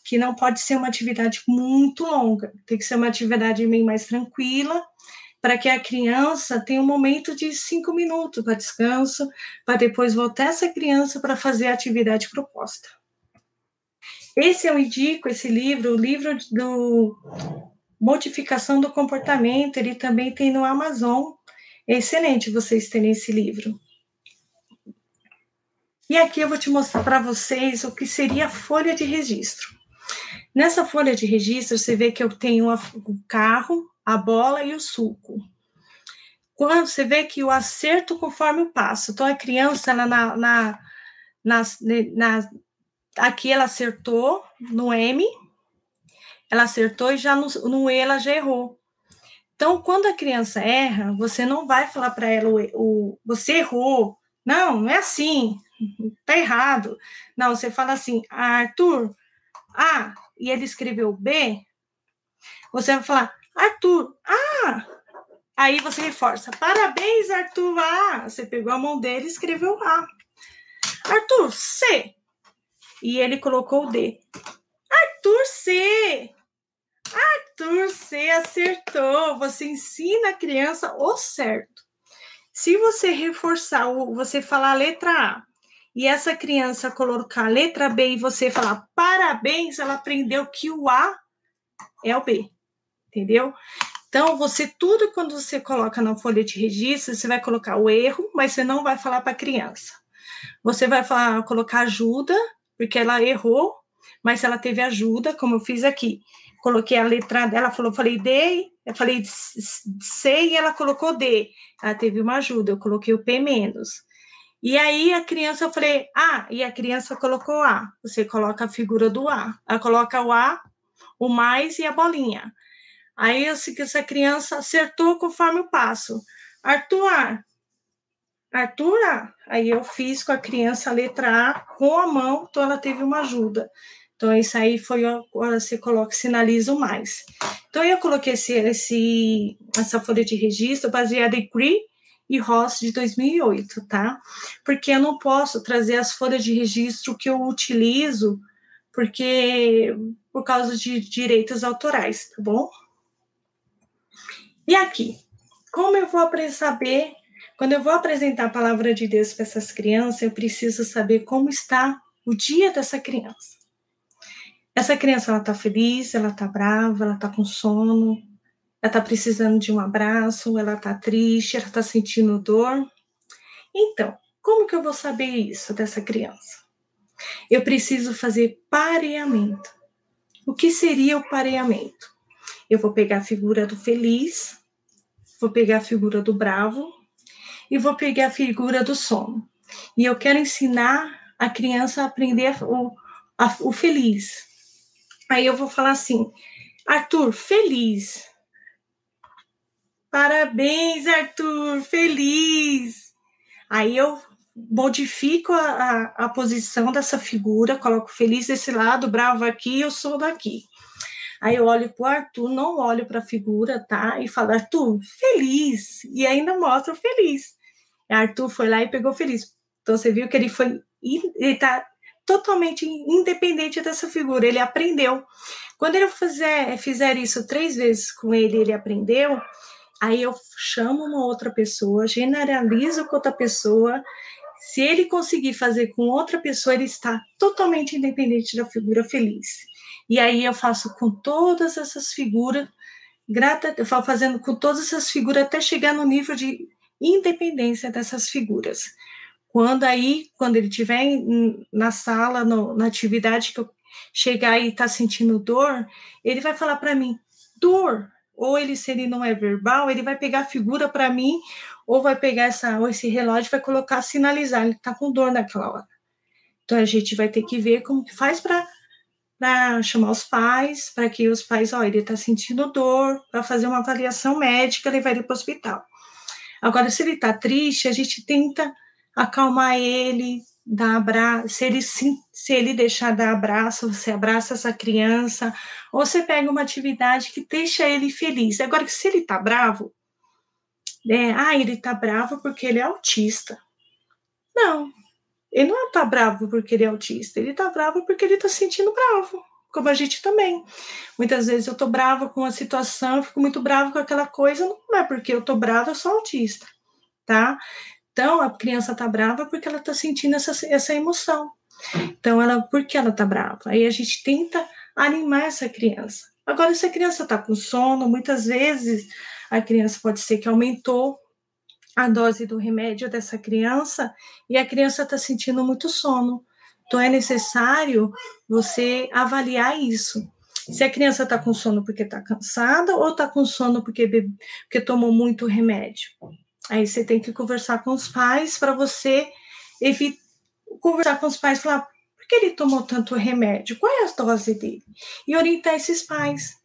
que não pode ser uma atividade muito longa. Tem que ser uma atividade meio mais tranquila, para que a criança tenha um momento de cinco minutos para descanso, para depois voltar essa criança para fazer a atividade proposta. Esse eu indico, esse livro, o livro do Modificação do Comportamento, ele também tem no Amazon. É excelente vocês terem esse livro. E aqui eu vou te mostrar para vocês o que seria a folha de registro. Nessa folha de registro, você vê que eu tenho o carro, a bola e o suco. Quando você vê que o acerto conforme o passo. Então, a criança, na, na, na, na, aqui ela acertou no M, ela acertou e já no, no E ela já errou. Então, quando a criança erra, você não vai falar para ela, o, o, você errou. Não, não é assim, tá errado. Não, você fala assim, Arthur, A, e ele escreveu B, você vai falar, Arthur, ah! Aí você reforça, parabéns, Arthur, ah! Você pegou a mão dele e escreveu A. Arthur, C. E ele colocou o D. Arthur, C. Arthur, C acertou. Você ensina a criança o certo. Se você reforçar, você falar a letra A e essa criança colocar a letra B e você falar parabéns, ela aprendeu que o A é o B entendeu? Então, você, tudo quando você coloca na folha de registro, você vai colocar o erro, mas você não vai falar para a criança. Você vai falar, colocar ajuda, porque ela errou, mas ela teve ajuda, como eu fiz aqui. Coloquei a letra dela, falou, falei D, eu falei C e ela colocou D. Ela teve uma ajuda, eu coloquei o P menos. E aí a criança, eu falei, A, e a criança colocou A. Você coloca a figura do A. Ela coloca o A, o mais e a bolinha. Aí assim que essa criança acertou conforme o passo. Arthur, Arthur, aí eu fiz com a criança a letra A com a mão, então ela teve uma ajuda. Então, isso aí foi, você coloca, sinaliza o mais. Então, eu coloquei esse, esse, essa folha de registro baseada em Cree e Ross de 2008, tá? Porque eu não posso trazer as folhas de registro que eu utilizo, porque por causa de direitos autorais, tá bom? E aqui, como eu vou saber, quando eu vou apresentar a palavra de Deus para essas crianças, eu preciso saber como está o dia dessa criança. Essa criança, ela está feliz, ela está brava, ela está com sono, ela está precisando de um abraço, ela está triste, ela está sentindo dor. Então, como que eu vou saber isso dessa criança? Eu preciso fazer pareamento. O que seria o pareamento? Eu vou pegar a figura do feliz vou pegar a figura do bravo e vou pegar a figura do sono. E eu quero ensinar a criança a aprender o, a, o feliz. Aí eu vou falar assim: Arthur, feliz. Parabéns, Arthur, feliz. Aí eu modifico a, a, a posição dessa figura, coloco feliz desse lado, bravo aqui, eu sou daqui. Aí eu olho para o Arthur, não olho para a figura, tá? E falo, Arthur, feliz. E ainda mostro feliz. Arthur foi lá e pegou feliz. Então você viu que ele foi. Ele tá totalmente independente dessa figura, ele aprendeu. Quando ele fizer, fizer isso três vezes com ele, ele aprendeu. Aí eu chamo uma outra pessoa, generalizo com outra pessoa. Se ele conseguir fazer com outra pessoa, ele está totalmente independente da figura feliz. E aí eu faço com todas essas figuras, grata, eu falo fazendo com todas essas figuras até chegar no nível de independência dessas figuras. Quando aí, quando ele estiver na sala, no, na atividade que eu chegar e está sentindo dor, ele vai falar para mim, dor, ou ele, se ele não é verbal, ele vai pegar a figura para mim, ou vai pegar essa, ou esse relógio vai colocar, sinalizar, ele está com dor naquela hora. Então a gente vai ter que ver como que faz para chamar os pais, para que os pais, ó, ele está sentindo dor, para fazer uma avaliação médica, levar ele para o hospital. Agora, se ele está triste, a gente tenta acalmar ele, dar abraço, se ele, se, se ele deixar dar abraço, você abraça essa criança, ou você pega uma atividade que deixa ele feliz. Agora, se ele tá bravo, né? Ah, ele tá bravo porque ele é autista. Não, ele não tá bravo porque ele é autista, ele tá bravo porque ele tá sentindo bravo, como a gente também. Muitas vezes eu tô brava com a situação, eu fico muito bravo com aquela coisa, não é porque eu tô brava, eu sou autista, tá? Então, a criança tá brava porque ela tá sentindo essa, essa emoção. Então, ela, por que ela tá brava? Aí a gente tenta animar essa criança. Agora, se a criança tá com sono, muitas vezes a criança pode ser que aumentou a dose do remédio dessa criança e a criança está sentindo muito sono. Então, é necessário você avaliar isso. Se a criança está com sono porque está cansada ou está com sono porque, bebe, porque tomou muito remédio. Aí você tem que conversar com os pais para você evitar conversar com os pais e falar por que ele tomou tanto remédio, qual é a dose dele? E orientar esses pais.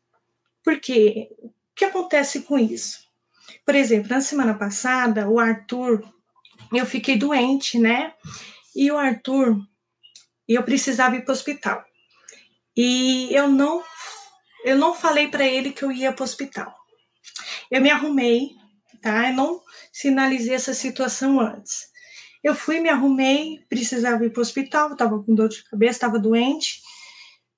Porque o que acontece com isso? Por exemplo, na semana passada, o Arthur, eu fiquei doente, né? E o Arthur, eu precisava ir para o hospital. E eu não eu não falei para ele que eu ia para o hospital. Eu me arrumei, tá? Eu não sinalizei essa situação antes. Eu fui, me arrumei, precisava ir para o hospital, estava com dor de cabeça, estava doente.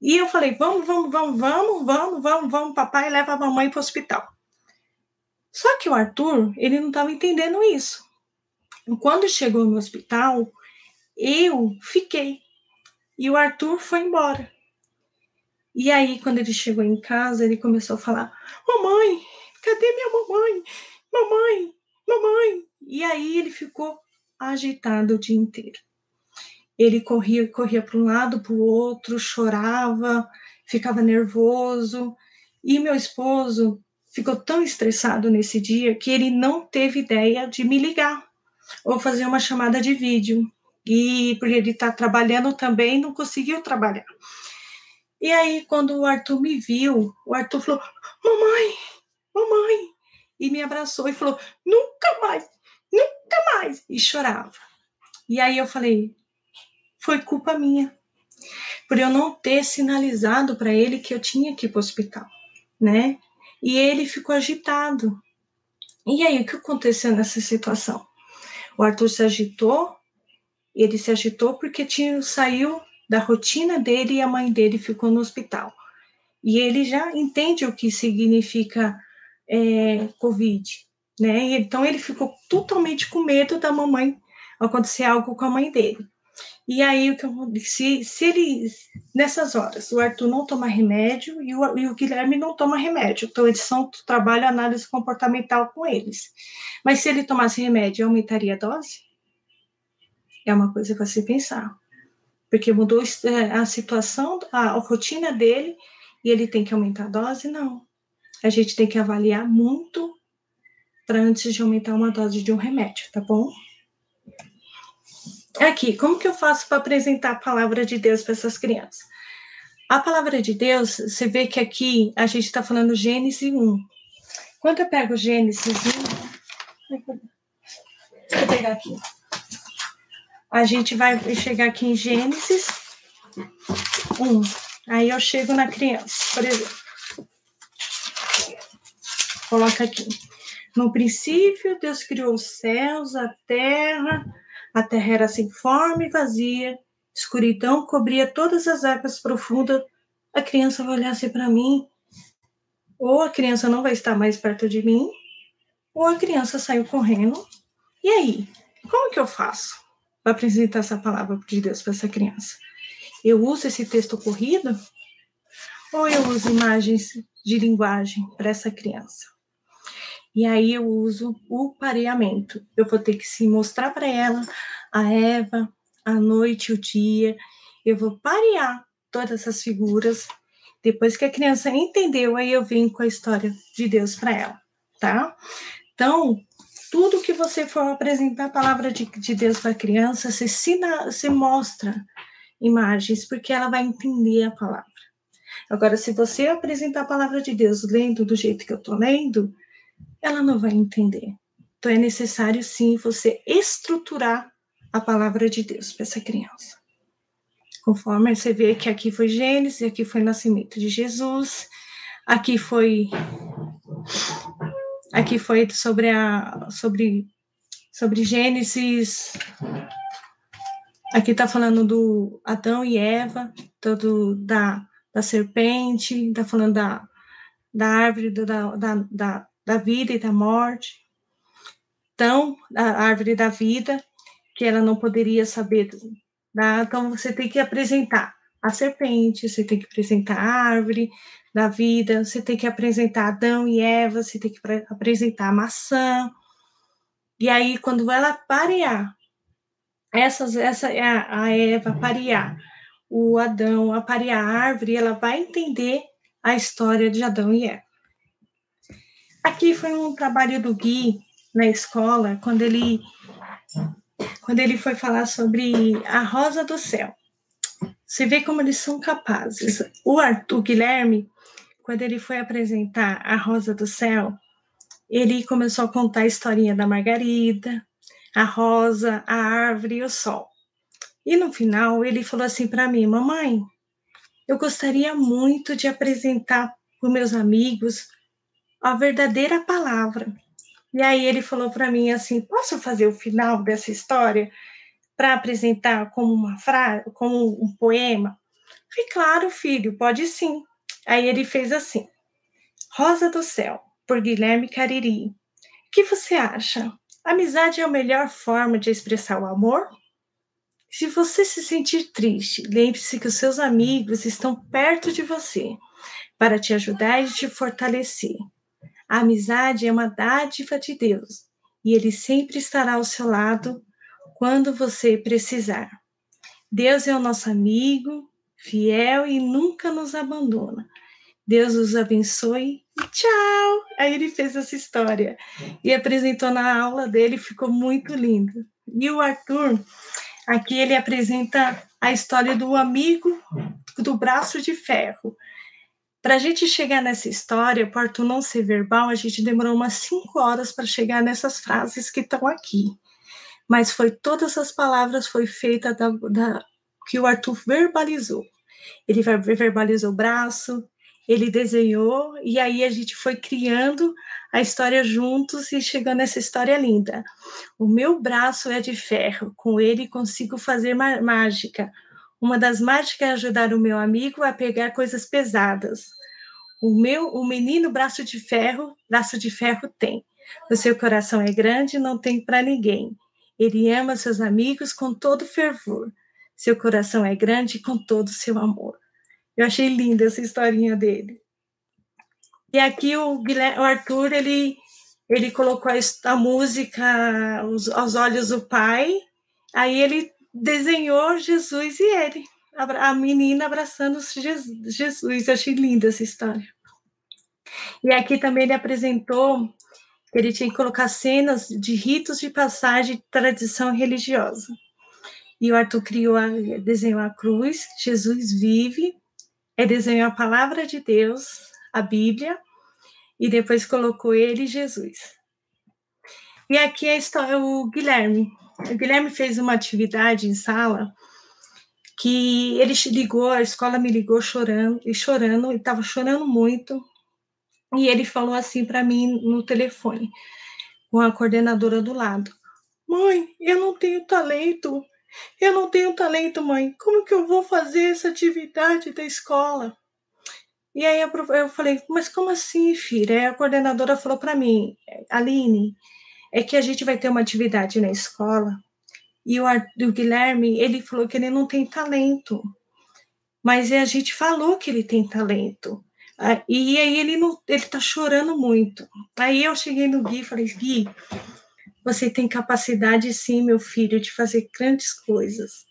E eu falei: vamos, vamos, vamos, vamos, vamos, vamos, vamos, papai, leva a mamãe para o hospital. Só que o Arthur, ele não estava entendendo isso. Quando chegou no hospital, eu fiquei. E o Arthur foi embora. E aí, quando ele chegou em casa, ele começou a falar: Mamãe, cadê minha mamãe? Mamãe, mamãe. E aí ele ficou agitado o dia inteiro. Ele corria, corria para um lado, para o outro, chorava, ficava nervoso. E meu esposo ficou tão estressado nesse dia que ele não teve ideia de me ligar ou fazer uma chamada de vídeo. E porque ele está trabalhando também, não conseguiu trabalhar. E aí, quando o Arthur me viu, o Arthur falou: Mamãe, mamãe, e me abraçou e falou: Nunca mais, nunca mais! E chorava. E aí eu falei: Foi culpa minha, por eu não ter sinalizado para ele que eu tinha que ir para o hospital, né? E ele ficou agitado. E aí, o que aconteceu nessa situação? O Arthur se agitou, ele se agitou porque tinha, saiu da rotina dele e a mãe dele ficou no hospital. E ele já entende o que significa é, Covid, né? Então ele ficou totalmente com medo da mamãe acontecer algo com a mãe dele. E aí, o que eu, se, se ele, nessas horas, o Arthur não toma remédio e o, e o Guilherme não toma remédio, então eles são, trabalham análise comportamental com eles. Mas se ele tomasse remédio, aumentaria a dose? É uma coisa para se pensar. Porque mudou é, a situação, a, a rotina dele, e ele tem que aumentar a dose? Não a gente tem que avaliar muito para antes de aumentar uma dose de um remédio, tá bom? Aqui, como que eu faço para apresentar a palavra de Deus para essas crianças? A palavra de Deus, você vê que aqui a gente está falando Gênesis 1. Quando eu pego Gênesis 1, deixa eu pegar aqui. A gente vai chegar aqui em Gênesis 1. Aí eu chego na criança, por exemplo. Coloca aqui. No princípio, Deus criou os céus, a terra. A terra era sem forma e vazia. Escuridão cobria todas as águas profundas. A criança vai olhar assim para mim. Ou a criança não vai estar mais perto de mim, ou a criança saiu correndo. E aí? Como que eu faço para apresentar essa palavra de Deus para essa criança? Eu uso esse texto corrido ou eu uso imagens de linguagem para essa criança? E aí eu uso o pareamento. Eu vou ter que se mostrar para ela a Eva, a noite, o dia. Eu vou parear todas essas figuras. Depois que a criança entendeu, aí eu venho com a história de Deus para ela, tá? Então, tudo que você for apresentar a palavra de, de Deus para a criança, você, sina, você mostra imagens, porque ela vai entender a palavra. Agora, se você apresentar a palavra de Deus lendo do jeito que eu estou lendo, ela não vai entender. Então é necessário sim você estruturar a palavra de Deus para essa criança. Conforme você vê que aqui foi Gênesis, aqui foi o nascimento de Jesus, aqui foi aqui foi sobre a sobre sobre Gênesis aqui está falando do Adão e Eva, todo da, da serpente, está falando da, da árvore da, da, da, da vida e da morte. Então, a árvore da vida, que ela não poderia saber. Né? Então, você tem que apresentar a serpente, você tem que apresentar a árvore da vida, você tem que apresentar Adão e Eva, você tem que apresentar a maçã. E aí, quando ela parear, essas, essa a Eva parear, o Adão a parear a árvore, ela vai entender a história de Adão e Eva. Aqui foi um trabalho do Gui na escola, quando ele quando ele foi falar sobre a rosa do céu. Você vê como eles são capazes. O Arthur Guilherme, quando ele foi apresentar a rosa do céu, ele começou a contar a historinha da Margarida, a rosa, a árvore e o sol. E no final ele falou assim para mim, mamãe, eu gostaria muito de apresentar para meus amigos a verdadeira palavra. E aí ele falou para mim assim: posso fazer o final dessa história para apresentar como uma frase, como um poema? Falei, claro, filho, pode sim. Aí ele fez assim: Rosa do Céu, por Guilherme Cariri. O que você acha? Amizade é a melhor forma de expressar o amor? Se você se sentir triste, lembre-se que os seus amigos estão perto de você para te ajudar e te fortalecer. A amizade é uma dádiva de Deus e Ele sempre estará ao seu lado quando você precisar. Deus é o nosso amigo, fiel e nunca nos abandona. Deus os abençoe e tchau! Aí ele fez essa história e apresentou na aula dele, ficou muito lindo. E o Arthur, aqui ele apresenta a história do amigo do braço de ferro. Para a gente chegar nessa história, por Arthur não ser verbal, a gente demorou umas cinco horas para chegar nessas frases que estão aqui. Mas foi todas as palavras foi feita da, da, que o Arthur verbalizou. Ele verbalizou o braço, ele desenhou e aí a gente foi criando a história juntos e chegando nessa história linda. O meu braço é de ferro, com ele consigo fazer mágica. Uma das mágicas é ajudar o meu amigo a pegar coisas pesadas. O meu, o menino braço de ferro, braço de ferro tem. O seu coração é grande, não tem para ninguém. Ele ama seus amigos com todo fervor. Seu coração é grande com todo seu amor. Eu achei linda essa historinha dele. E aqui o, o Arthur, ele, ele colocou a, a música aos, aos olhos do pai, aí ele desenhou Jesus e ele a menina abraçando Jesus. Eu achei linda essa história. E aqui também ele apresentou que ele tinha que colocar cenas de ritos de passagem de tradição religiosa. E o Arthur criou, a, desenhou a cruz, Jesus vive, ele desenhou a palavra de Deus, a Bíblia, e depois colocou ele Jesus. E aqui é a história, o Guilherme. O Guilherme fez uma atividade em sala que ele ligou, a escola me ligou chorando, e chorando, e estava chorando muito, e ele falou assim para mim no telefone, com a coordenadora do lado: Mãe, eu não tenho talento, eu não tenho talento, mãe, como que eu vou fazer essa atividade da escola? E aí eu, falei, mas como assim, filha? Aí a coordenadora falou para mim, Aline, é que a gente vai ter uma atividade na escola e o, o Guilherme, ele falou que ele não tem talento, mas a gente falou que ele tem talento. Ah, e aí ele não, ele tá chorando muito. Aí eu cheguei no Gui e falei, Gui, você tem capacidade sim, meu filho, de fazer grandes coisas.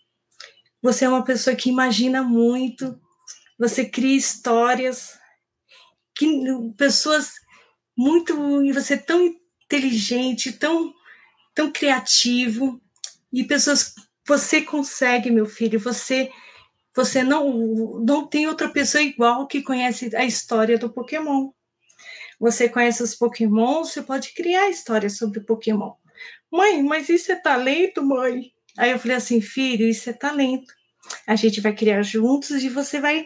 Você é uma pessoa que imagina muito, você cria histórias, que pessoas muito, e você é tão inteligente, tão, tão criativo, e pessoas, você consegue, meu filho, você você não não tem outra pessoa igual que conhece a história do Pokémon. Você conhece os Pokémon, você pode criar histórias sobre Pokémon. Mãe, mas isso é talento, mãe? Aí eu falei assim, filho, isso é talento. A gente vai criar juntos e você vai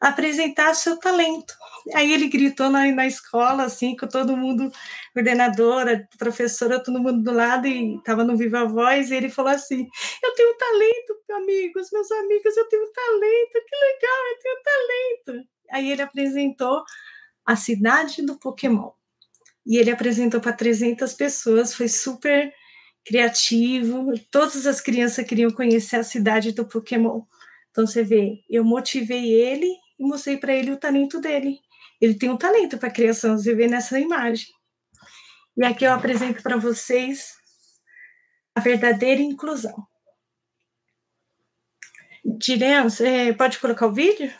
apresentar seu talento. Aí ele gritou na, na escola, assim, com todo mundo, coordenadora, professora, todo mundo do lado, e estava no Viva Voz, e ele falou assim: Eu tenho talento, amigos, meus amigos, eu tenho talento, que legal, eu tenho talento. Aí ele apresentou a cidade do Pokémon. E ele apresentou para 300 pessoas, foi super criativo, todas as crianças queriam conhecer a cidade do Pokémon. Então você vê, eu motivei ele e mostrei para ele o talento dele. Ele tem um talento para criação, você vê nessa imagem. E aqui eu apresento para vocês a verdadeira inclusão. Diremos, você pode colocar o vídeo?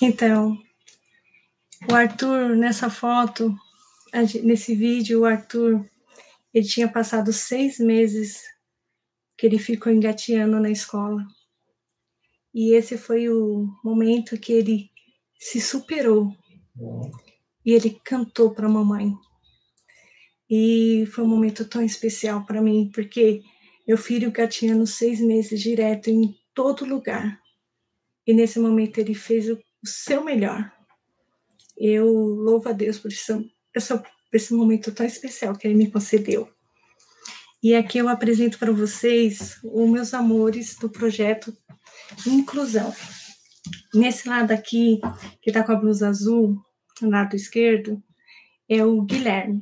Então, o Arthur, nessa foto, nesse vídeo, o Arthur, ele tinha passado seis meses que ele ficou engateando na escola. E esse foi o momento que ele se superou. E ele cantou para a mamãe. E foi um momento tão especial para mim, porque meu filho gatinhando seis meses direto em todo lugar. E nesse momento ele fez o o seu melhor. Eu louvo a Deus por, isso, por esse momento tão especial que Ele me concedeu. E aqui eu apresento para vocês os meus amores do projeto Inclusão. Nesse lado aqui, que está com a blusa azul, no lado esquerdo, é o Guilherme.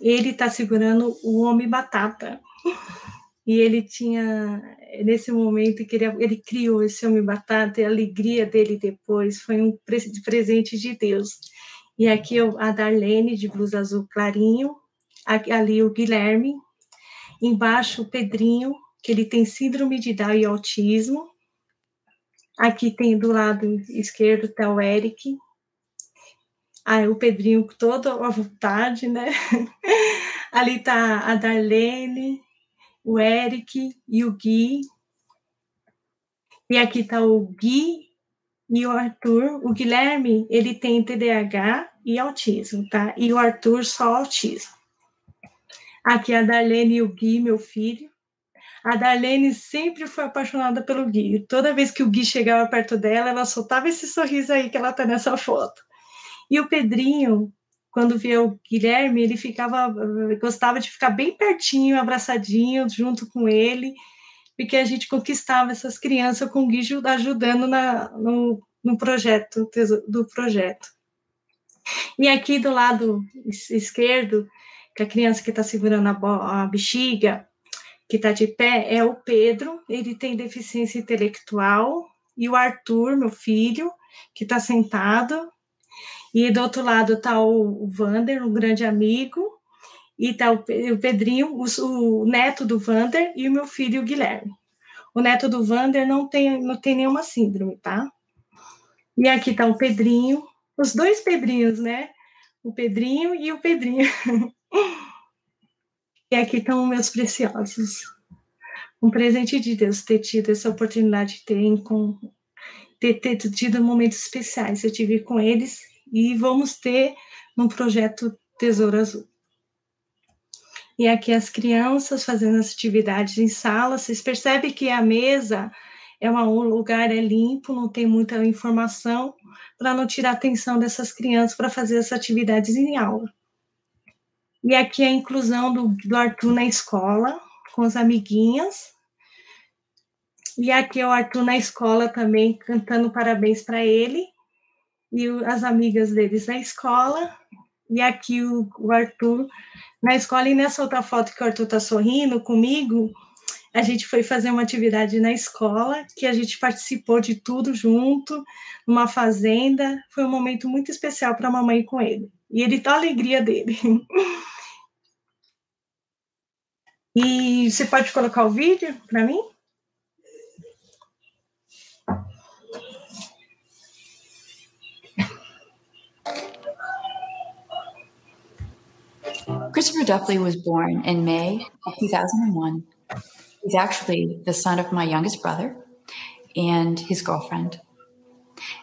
Ele está segurando o Homem Batata. E ele tinha, nesse momento, que ele, ele criou esse homem batata, e a alegria dele depois foi um presente de Deus. E aqui a Darlene, de blusa azul clarinho, ali o Guilherme, embaixo o Pedrinho, que ele tem síndrome de Down e autismo. Aqui tem do lado esquerdo tá o Eric. Ah, o Pedrinho todo à vontade, né? Ali tá a Darlene, o Eric e o Gui. E aqui está o Gui e o Arthur. O Guilherme, ele tem TDAH e autismo, tá? E o Arthur só autismo. Aqui a Darlene e o Gui, meu filho. A Darlene sempre foi apaixonada pelo Gui. Toda vez que o Gui chegava perto dela, ela soltava esse sorriso aí que ela tá nessa foto. E o Pedrinho, quando via o Guilherme, ele ficava, gostava de ficar bem pertinho, abraçadinho, junto com ele, porque a gente conquistava essas crianças com o Gui ajudando na, no, no projeto, do projeto. E aqui do lado esquerdo, que a criança que está segurando a, a bexiga, que está de pé é o Pedro, ele tem deficiência intelectual, e o Arthur, meu filho, que está sentado. E do outro lado está o, Vander, um grande amigo, e está o, Pedrinho, o, o, neto do Vander, e o meu filho, o Guilherme. O neto do Vander não tem, não tem nenhuma síndrome, tá? E aqui está o Pedrinho, os dois Pedrinhos, né? O Pedrinho e o Pedrinho. E aqui estão meus preciosos. Um presente de Deus ter tido essa oportunidade de ter, ter, ter tido momentos especiais. Eu tive com eles e vamos ter no projeto Tesouro Azul. E aqui as crianças fazendo as atividades em sala. Vocês percebem que a mesa é uma, um lugar é limpo, não tem muita informação, para não tirar a atenção dessas crianças para fazer as atividades em aula. E aqui a inclusão do, do Arthur na escola, com as amiguinhas. E aqui é o Arthur na escola também, cantando parabéns para ele. E as amigas deles na escola. E aqui o, o, Arthur na escola. E nessa outra foto que o Arthur está sorrindo comigo, a gente foi fazer uma atividade na escola, que a gente participou de tudo junto, numa fazenda. Foi um momento muito especial para a mamãe com ele. E ele tá a alegria dele. E você pode colocar o vídeo para mim? Christopher Duffley was born in May of 2001. He's actually the son of my youngest brother and his girlfriend.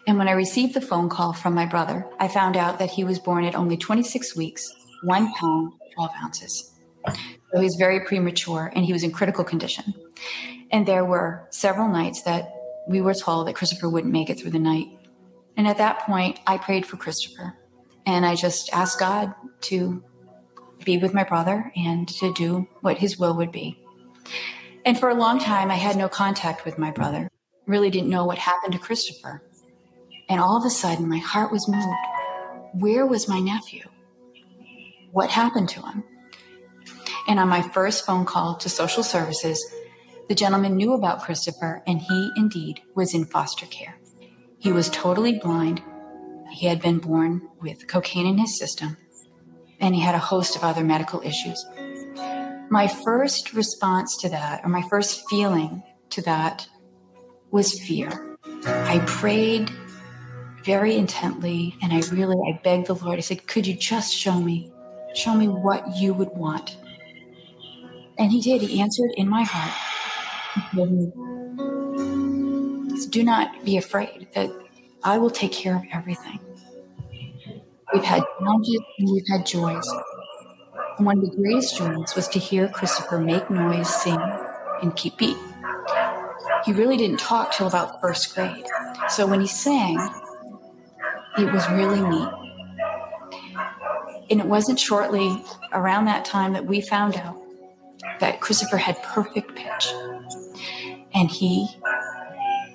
And when I received the phone call from my brother, I found out that he was born at only 26 weeks, one pound, 12 ounces. So he was very premature and he was in critical condition. And there were several nights that we were told that Christopher wouldn't make it through the night. And at that point, I prayed for Christopher and I just asked God to be with my brother and to do what his will would be. And for a long time, I had no contact with my brother, really didn't know what happened to Christopher. And all of a sudden, my heart was moved. Where was my nephew? What happened to him? And on my first phone call to social services, the gentleman knew about Christopher and he indeed was in foster care. He was totally blind. He had been born with cocaine in his system and he had a host of other medical issues. My first response to that, or my first feeling to that, was fear. I prayed very intently and I really I begged the Lord. I said, "Could you just show me show me what you would want?" And he did. He answered in my heart. Do not be afraid that I will take care of everything. We've had challenges and we've had joys. And one of the greatest joys was to hear Christopher make noise, sing, and keep beat. He really didn't talk till about first grade. So when he sang, it was really neat. And it wasn't shortly around that time that we found out that Christopher had perfect pitch. And he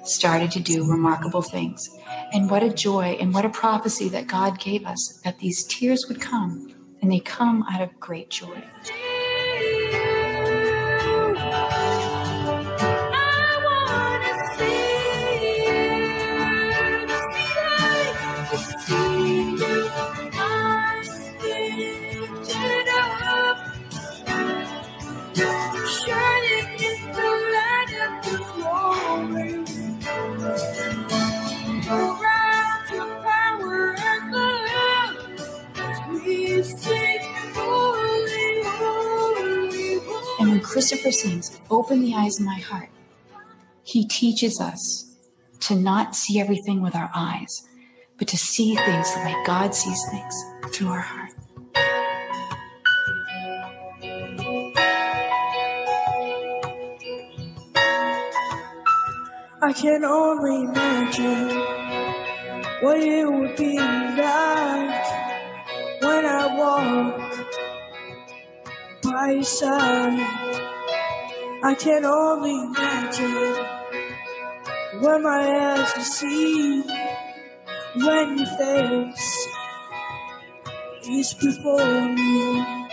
started to do remarkable things. And what a joy and what a prophecy that God gave us that these tears would come and they come out of great joy. Christopher sings, Open the eyes of my heart. He teaches us to not see everything with our eyes, but to see things the way God sees things through our heart. I can only imagine what it would be like when I walk by your side. I can only imagine what my eyes will see when your face is before me.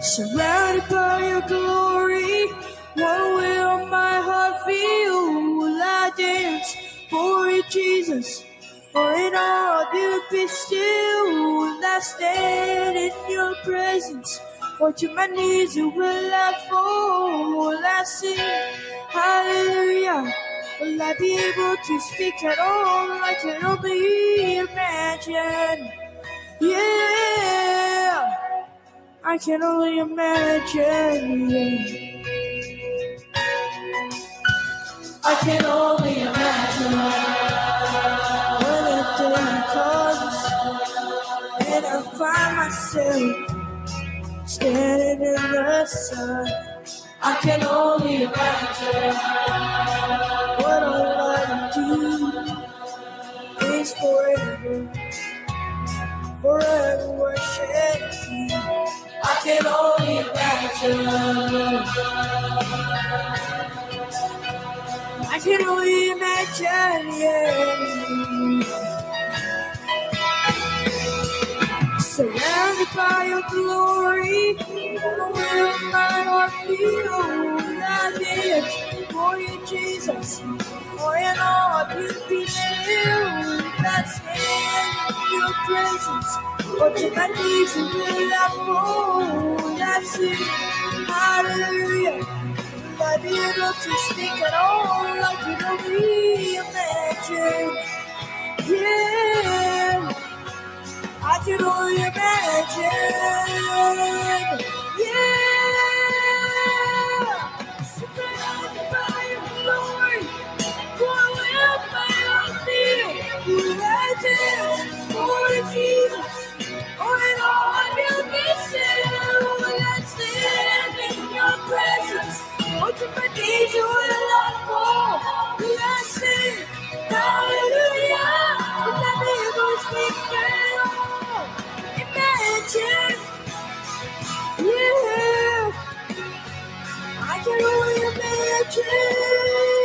Surrounded by your glory, what will my heart feel? Will I dance for you, Jesus? Or in all be still? Will I stand in your presence? Or to my knees will I fall? Will I sing hallelujah? Will I be able to speak at all? I can only imagine. Yeah. I can only imagine. I can only imagine when the day comes and I find myself standing in the sun. I can only imagine what I want to do is forever, forever worship you. I can only imagine. I can only imagine, yeah. By your glory, will my heart feel that is for you, Jesus. For in all beauty still, that's in your presence. But if I need to be that fool, that's it. Hallelujah. I be able to speak at all like you don't imagine. Yeah, I can only imagine. Yeah, for Jesus, or all of will be Let's stand in your presence, ultimate you. Can only imagine.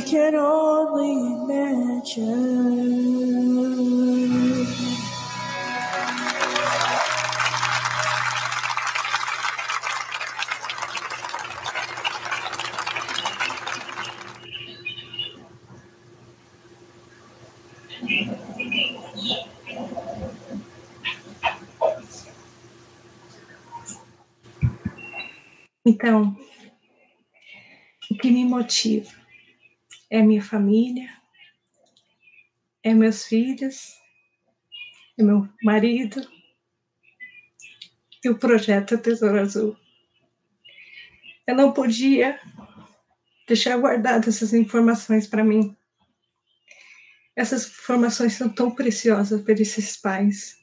I can only imagine. Então, o que me motiva família, é meus filhos, é meu marido e o projeto Tesouro Azul. Eu não podia deixar guardadas essas informações para mim. Essas informações são tão preciosas para esses pais.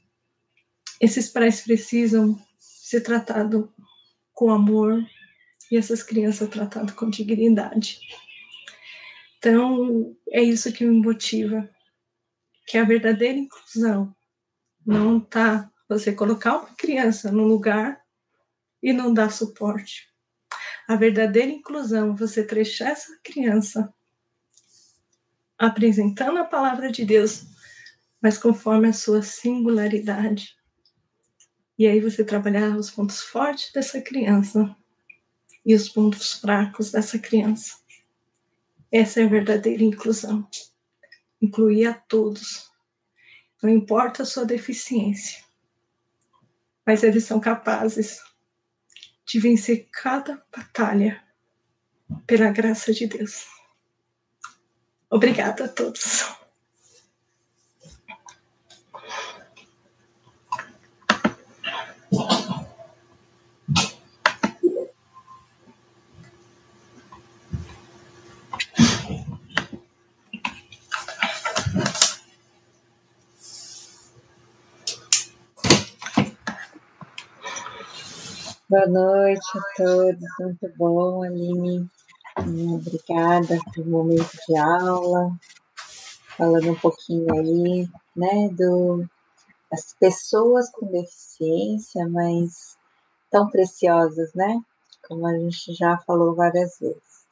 Esses pais precisam ser tratados com amor, e essas crianças tratadas com dignidade. Então, é isso que me motiva, que a verdadeira inclusão não tá você colocar uma criança no lugar e não dar suporte. A verdadeira inclusão, você deixar essa criança apresentando a palavra de Deus, mas conforme a sua singularidade. E aí você trabalhar os pontos fortes dessa criança e os pontos fracos dessa criança. Essa é a verdadeira inclusão. Incluir a todos. Não importa a sua deficiência, mas eles são capazes de vencer cada batalha pela graça de Deus. Obrigada a todos. Boa noite a todos, muito bom, Aline. Obrigada pelo momento de aula, falando um pouquinho aí, né, do, das pessoas com deficiência, mas tão preciosas, né, como a gente já falou várias vezes.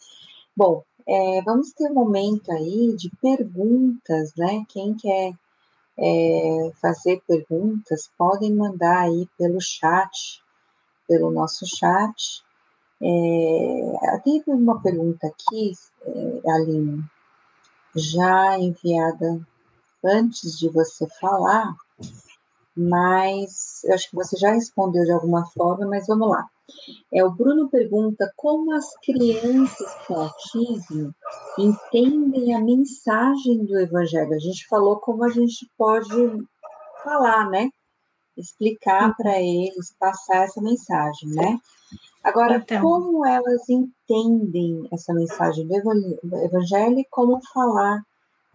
Bom, é, vamos ter um momento aí de perguntas, né, quem quer é, fazer perguntas, podem mandar aí pelo chat, pelo nosso chat. É, teve uma pergunta aqui, é, Aline, já enviada antes de você falar, mas eu acho que você já respondeu de alguma forma, mas vamos lá. É, o Bruno pergunta como as crianças com autismo entendem a mensagem do Evangelho. A gente falou como a gente pode falar, né? Explicar para eles, passar essa mensagem, né? Agora, então, como elas entendem essa mensagem do evangelho e como falar?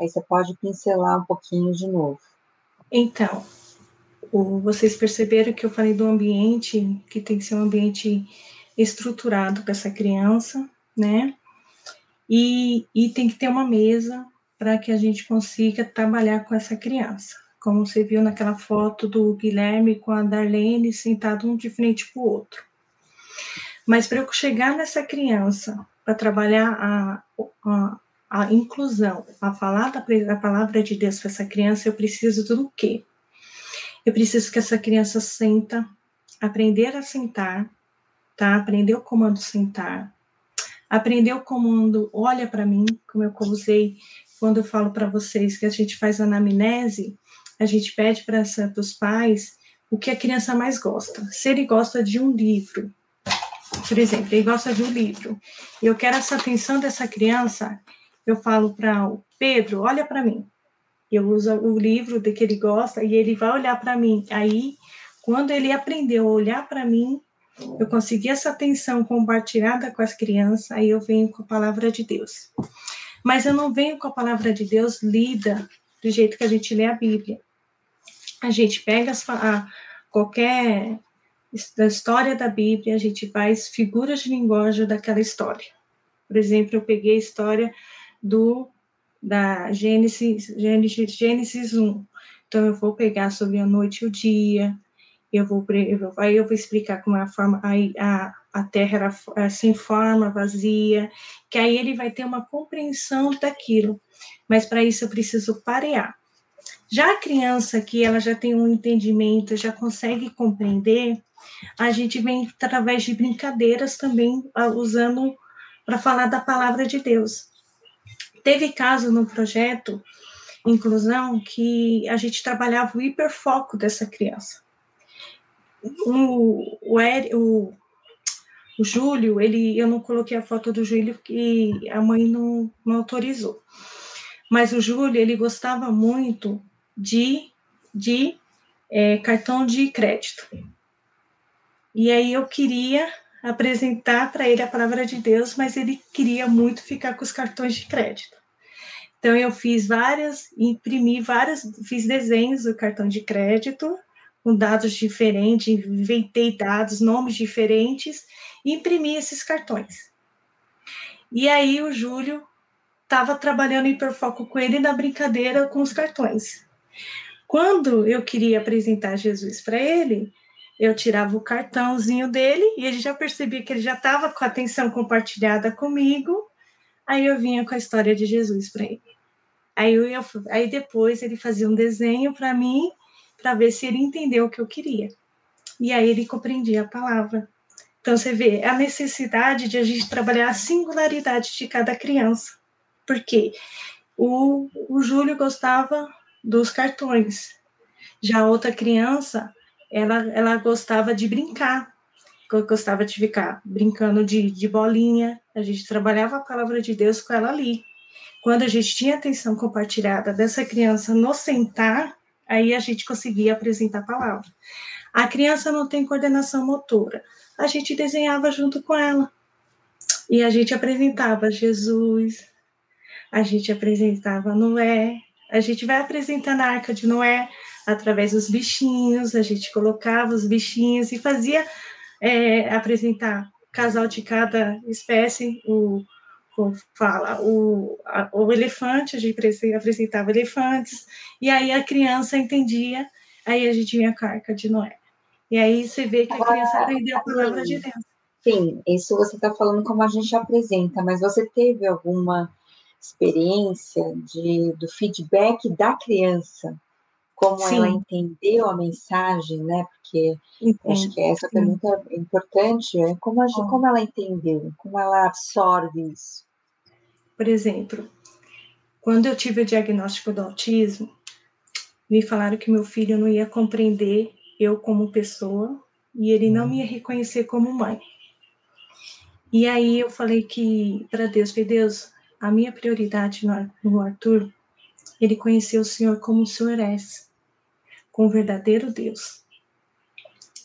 Aí você pode pincelar um pouquinho de novo. Então, vocês perceberam que eu falei do ambiente, que tem que ser um ambiente estruturado para essa criança, né? E, e tem que ter uma mesa para que a gente consiga trabalhar com essa criança como você viu naquela foto do Guilherme com a Darlene sentado um de frente para o outro. Mas para eu chegar nessa criança, para trabalhar a, a, a, inclusão, a falar da a palavra de Deus para essa criança, eu preciso do quê? Eu preciso que essa criança senta, aprender a sentar, tá? Aprender o comando sentar, aprender o comando olha para mim, como eu usei quando eu falo para vocês que a gente faz anamnese, a gente pede para os pais o que a criança mais gosta. Se ele gosta de um livro, por exemplo, ele gosta de um livro, e eu quero essa atenção dessa criança, eu falo para o Pedro, olha para mim. Eu uso o livro de que ele gosta e ele vai olhar para mim. Aí, quando ele aprendeu a olhar para mim, eu consegui essa atenção compartilhada com as crianças, aí eu venho com a palavra de Deus. Mas eu não venho com a palavra de Deus lida do jeito que a gente lê a Bíblia a gente pega as, a, qualquer da história da Bíblia, a gente faz figuras de linguagem daquela história. Por exemplo, eu peguei a história do da Gênesis, Gênesis, Gênesis 1. Então, eu vou pegar sobre a noite e o dia, eu vou, aí eu vou explicar como a forma, a, a terra era sem forma, vazia, que aí ele vai ter uma compreensão daquilo. Mas para isso eu preciso parear. Já a criança que ela já tem um entendimento, já consegue compreender, a gente vem através de brincadeiras também ah, usando para falar da palavra de Deus. Teve caso no projeto inclusão que a gente trabalhava o hiperfoco dessa criança. O, o, o, o Júlio, ele, eu não coloquei a foto do Júlio porque a mãe não, não autorizou. Mas o Júlio, ele gostava muito de, de é, cartão de crédito. E aí eu queria apresentar para ele a palavra de Deus, mas ele queria muito ficar com os cartões de crédito. Então eu fiz várias, imprimi várias, fiz desenhos do cartão de crédito com dados diferentes, inventei dados, nomes diferentes e imprimi esses cartões. E aí o Júlio estava trabalhando em hiperfoco com ele na brincadeira com os cartões. Quando eu queria apresentar Jesus para ele, eu tirava o cartãozinho dele e ele já percebia que ele já estava com a atenção compartilhada comigo. Aí eu vinha com a história de Jesus para ele. Aí, eu, aí depois ele fazia um desenho para mim para ver se ele entendeu o que eu queria. E aí ele compreendia a palavra. Então você vê a necessidade de a gente trabalhar a singularidade de cada criança. Porque o, o Júlio gostava dos cartões. Já outra criança, ela, ela gostava de brincar, gostava de ficar brincando de, de bolinha. A gente trabalhava a palavra de Deus com ela ali. Quando a gente tinha atenção compartilhada dessa criança no sentar, aí a gente conseguia apresentar a palavra. A criança não tem coordenação motora. A gente desenhava junto com ela. E a gente apresentava Jesus, a gente apresentava Noé, a gente vai apresentando a Arca de Noé através dos bichinhos, a gente colocava os bichinhos e fazia é, apresentar casal de cada espécie, o, o fala o, a, o elefante, a gente apresentava elefantes, e aí a criança entendia, aí a gente vinha a carca de Noé. E aí você vê que a criança ah, aprendeu a palavra de Deus. Sim, isso você está falando como a gente apresenta, mas você teve alguma experiência de, do feedback da criança como Sim. ela entendeu a mensagem, né? Porque Entendi. acho que essa pergunta é importante, é como, a, como ela entendeu, como ela absorve isso. Por exemplo, quando eu tive o diagnóstico do autismo, me falaram que meu filho não ia compreender eu como pessoa e ele não me ia reconhecer como mãe. E aí eu falei que para Deus, falei, Deus, a minha prioridade no Arthur, ele conheceu o Senhor como o Senhor é com o verdadeiro Deus.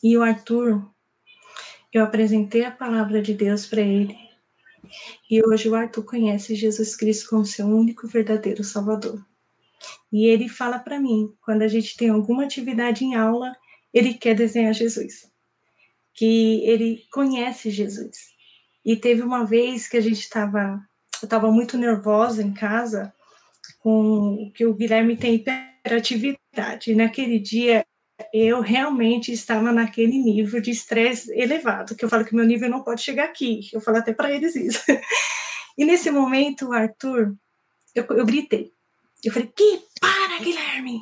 E o Arthur, eu apresentei a palavra de Deus para ele. E hoje o Arthur conhece Jesus Cristo como seu único verdadeiro Salvador. E ele fala para mim, quando a gente tem alguma atividade em aula, ele quer desenhar Jesus. Que ele conhece Jesus. E teve uma vez que a gente estava, eu estava muito nervosa em casa, com que o Guilherme tem hiperatividade. Naquele dia, eu realmente estava naquele nível de estresse elevado, que eu falo que meu nível não pode chegar aqui. Eu falo até para eles isso. E nesse momento, o Arthur, eu, eu gritei. Eu falei, que para, Guilherme!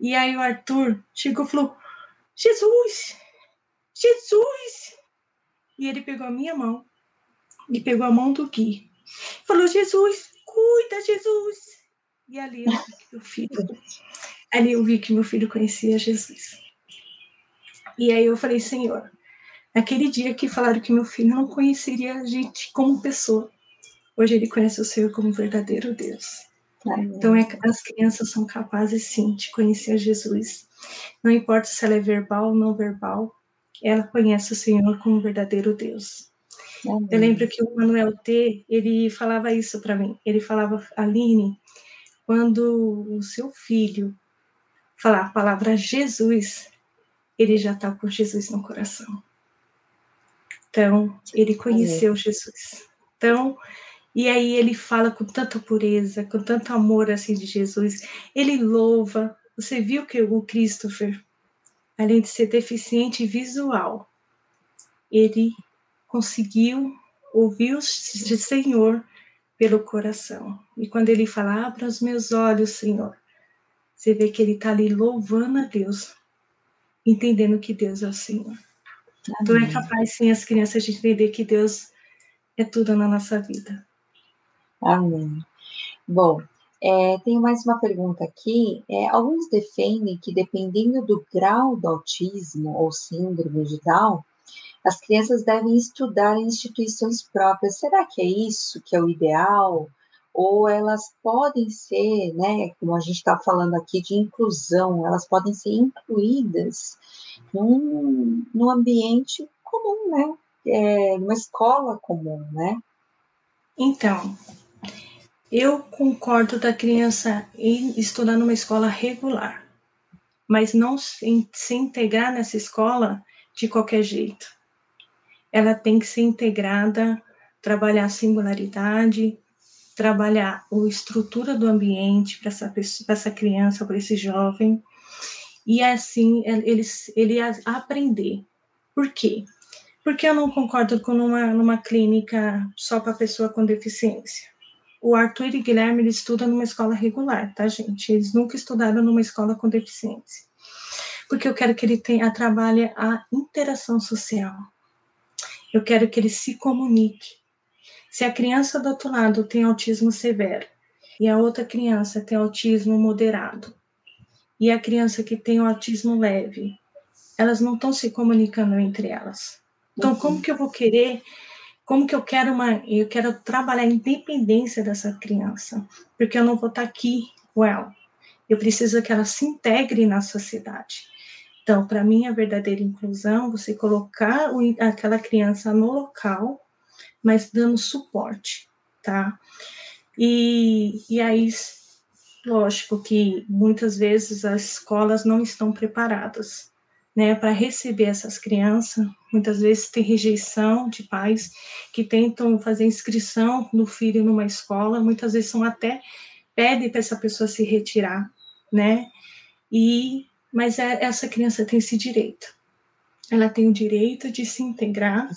E aí o Arthur chegou e falou, Jesus! Jesus! E ele pegou a minha mão e pegou a mão do Gui. Falou, Jesus, cuida, Jesus! E ali eu vi que meu filho, ali eu vi que meu filho conhecia Jesus. E aí eu falei, Senhor, naquele dia que falaram que meu filho não conheceria a gente como pessoa, hoje ele conhece o Senhor como verdadeiro Deus. Então é, as crianças são capazes sim de conhecer Jesus. Não importa se ela é verbal ou não verbal, ela conhece o Senhor como verdadeiro Deus. Amém. Eu lembro que o Manuel T, ele falava isso para mim. Ele falava, Aline, quando o seu filho falar a palavra Jesus, ele já está com Jesus no coração. Então, ele conheceu Jesus. Então, e aí ele fala com tanta pureza, com tanto amor assim de Jesus. Ele louva. Você viu que o Christopher, além de ser deficiente visual, ele conseguiu ouvir o Senhor pelo coração. E quando ele fala, abra os meus olhos, Senhor, você vê que ele está ali louvando a Deus, entendendo que Deus é o Senhor. Amém. Então é capaz, sim, as crianças de entender que Deus é tudo na nossa vida. Amém. Bom, é, tenho mais uma pergunta aqui. É, alguns defendem que, dependendo do grau do autismo ou síndrome de Down, as crianças devem estudar em instituições próprias. Será que é isso que é o ideal? Ou elas podem ser, né, como a gente está falando aqui de inclusão, elas podem ser incluídas num, num ambiente comum, né? É, numa escola comum, né? Então, eu concordo da criança ir estudar numa escola regular, mas não se, se integrar nessa escola de qualquer jeito ela tem que ser integrada, trabalhar a singularidade, trabalhar a estrutura do ambiente para essa, essa criança, para esse jovem, e assim ele, ele aprender. Por quê? Porque eu não concordo com uma, numa clínica só para pessoa com deficiência. O Arthur e Guilherme eles estudam numa escola regular, tá, gente? Eles nunca estudaram numa escola com deficiência. Porque eu quero que ele tenha, trabalhe a interação social, eu quero que ele se comunique. Se a criança do outro lado tem autismo severo e a outra criança tem autismo moderado e a criança que tem o autismo leve, elas não estão se comunicando entre elas. Então, como uhum. que eu vou querer como que eu quero uma eu quero trabalhar a independência dessa criança porque eu não vou estar aqui com ela eu preciso que ela se integre na sociedade então, para mim, a verdadeira inclusão, você colocar o, aquela criança no local, mas dando suporte, tá? E, e aí, lógico que muitas vezes as escolas não estão preparadas, né, para receber essas crianças. Muitas vezes tem rejeição de pais que tentam fazer inscrição no filho numa escola, muitas vezes são até pedem para essa pessoa se retirar, né? E mas é, essa criança tem esse direito. Ela tem o direito de se integrar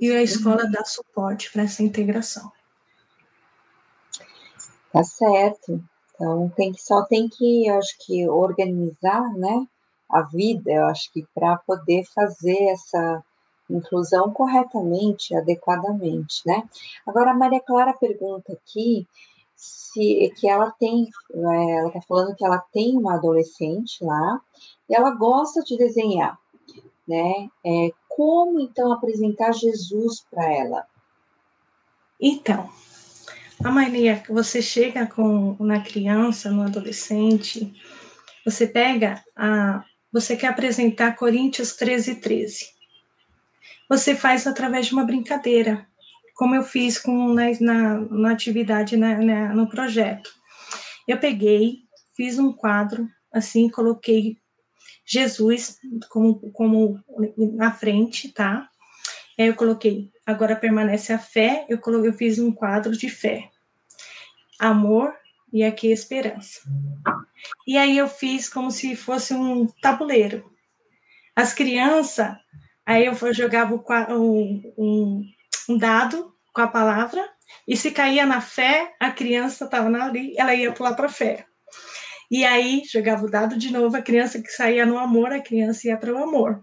e a escola dá suporte para essa integração. Tá certo. Então tem que só tem que, eu acho que organizar, né, a vida, eu acho que para poder fazer essa inclusão corretamente, adequadamente, né? Agora a Maria Clara pergunta aqui se que ela tem, é, ela está falando que ela tem uma adolescente lá e ela gosta de desenhar, né? É, como então apresentar Jesus para ela? Então, a Maria, você chega com na criança, no adolescente, você pega a, você quer apresentar Coríntios 13, 13. Você faz através de uma brincadeira como eu fiz com na, na, na atividade na, na, no projeto. Eu peguei, fiz um quadro, assim, coloquei Jesus como, como na frente, tá? Aí eu coloquei, agora permanece a fé, eu, coloquei, eu fiz um quadro de fé, amor e aqui esperança. E aí eu fiz como se fosse um tabuleiro. As crianças, aí eu jogava um, um, um dado com a palavra, e se caía na fé, a criança estava ali, ela ia pular para a fé. E aí jogava o dado de novo, a criança que saía no amor, a criança ia para o amor.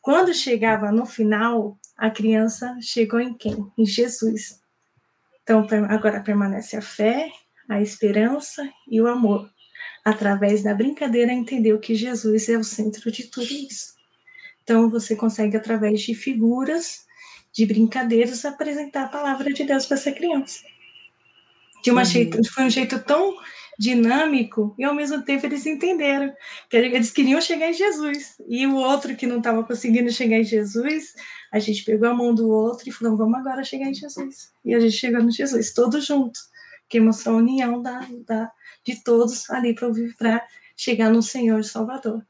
Quando chegava no final, a criança chegou em quem? Em Jesus. Então agora permanece a fé, a esperança e o amor. Através da brincadeira entendeu que Jesus é o centro de tudo isso. Então você consegue através de figuras de brincadeiras, apresentar a palavra de Deus para essa criança. De uma uhum. jeito, foi um jeito tão dinâmico e ao mesmo tempo eles entenderam que eles queriam chegar em Jesus e o outro que não estava conseguindo chegar em Jesus, a gente pegou a mão do outro e falou vamos agora chegar em Jesus e a gente chegou no Jesus todos juntos, que mostrou a união da, da de todos ali para chegar no Senhor Salvador.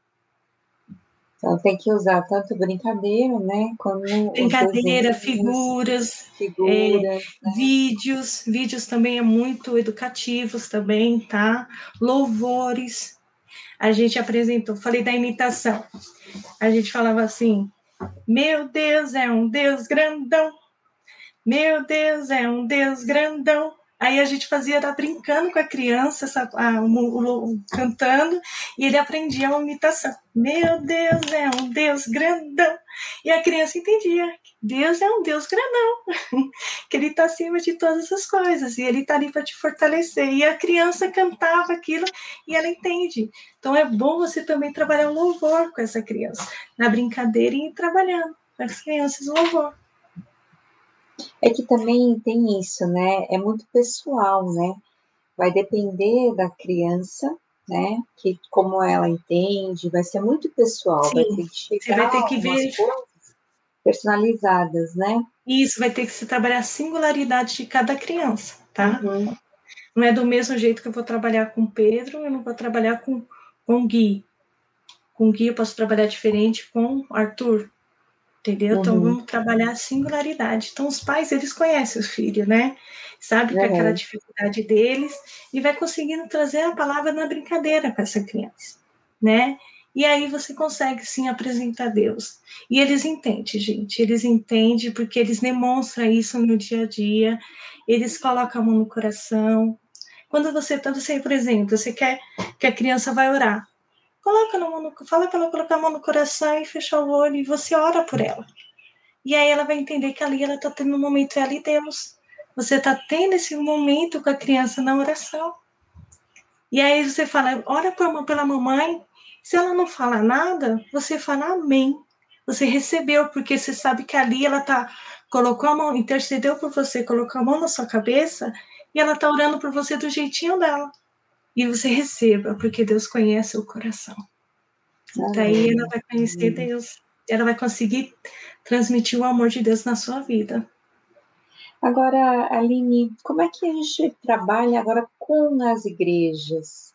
Então tem que usar tanto brincadeira, né? Como brincadeira, figuras, figuras é, né? vídeos, vídeos também é muito educativos também, tá? Louvores. A gente apresentou, falei da imitação. A gente falava assim: Meu Deus é um Deus grandão. Meu Deus é um Deus grandão. Aí a gente fazia, era brincando com a criança, a, o, o, cantando, e ele aprendia a imitação. Meu Deus é um Deus grandão. E a criança entendia. Deus é um Deus grandão, que ele está acima de todas as coisas, e ele está ali para te fortalecer. E a criança cantava aquilo e ela entende. Então é bom você também trabalhar o louvor com essa criança, na brincadeira e trabalhando com as crianças o louvor. É que também tem isso, né? É muito pessoal, né? Vai depender da criança, né? Que como ela entende, vai ser muito pessoal, Sim, vai ter que chegar você vai ter que ver personalizadas, né? Isso, vai ter que se trabalhar a singularidade de cada criança, tá? Uhum. Não é do mesmo jeito que eu vou trabalhar com Pedro, eu não vou trabalhar com, com Gui. Com Gui eu posso trabalhar diferente com Arthur entendeu? Então, uhum. Então vamos trabalhar a singularidade. Então os pais eles conhecem os filhos, né? Sabe uhum. que é aquela dificuldade deles e vai conseguindo trazer a palavra na brincadeira para essa criança, né? E aí você consegue sim apresentar Deus. E eles entendem, gente. Eles entendem porque eles demonstram isso no dia a dia. Eles colocam a mão no coração. Quando você você, por exemplo, você quer que a criança vai orar. Coloca no, no, fala para ela colocar a mão no coração e fechar o olho e você ora por ela. E aí ela vai entender que ali ela está tendo um momento ela e Deus. Você está tendo esse momento com a criança na oração. E aí você fala, ora por, pela mamãe. Se ela não fala nada, você fala amém. Você recebeu, porque você sabe que ali ela tá colocou a mão, intercedeu por você, colocou a mão na sua cabeça e ela tá orando por você do jeitinho dela e você receba, porque Deus conhece o coração. Daí ela vai conhecer Deus, ela vai conseguir transmitir o amor de Deus na sua vida. Agora, Aline, como é que a gente trabalha agora com as igrejas?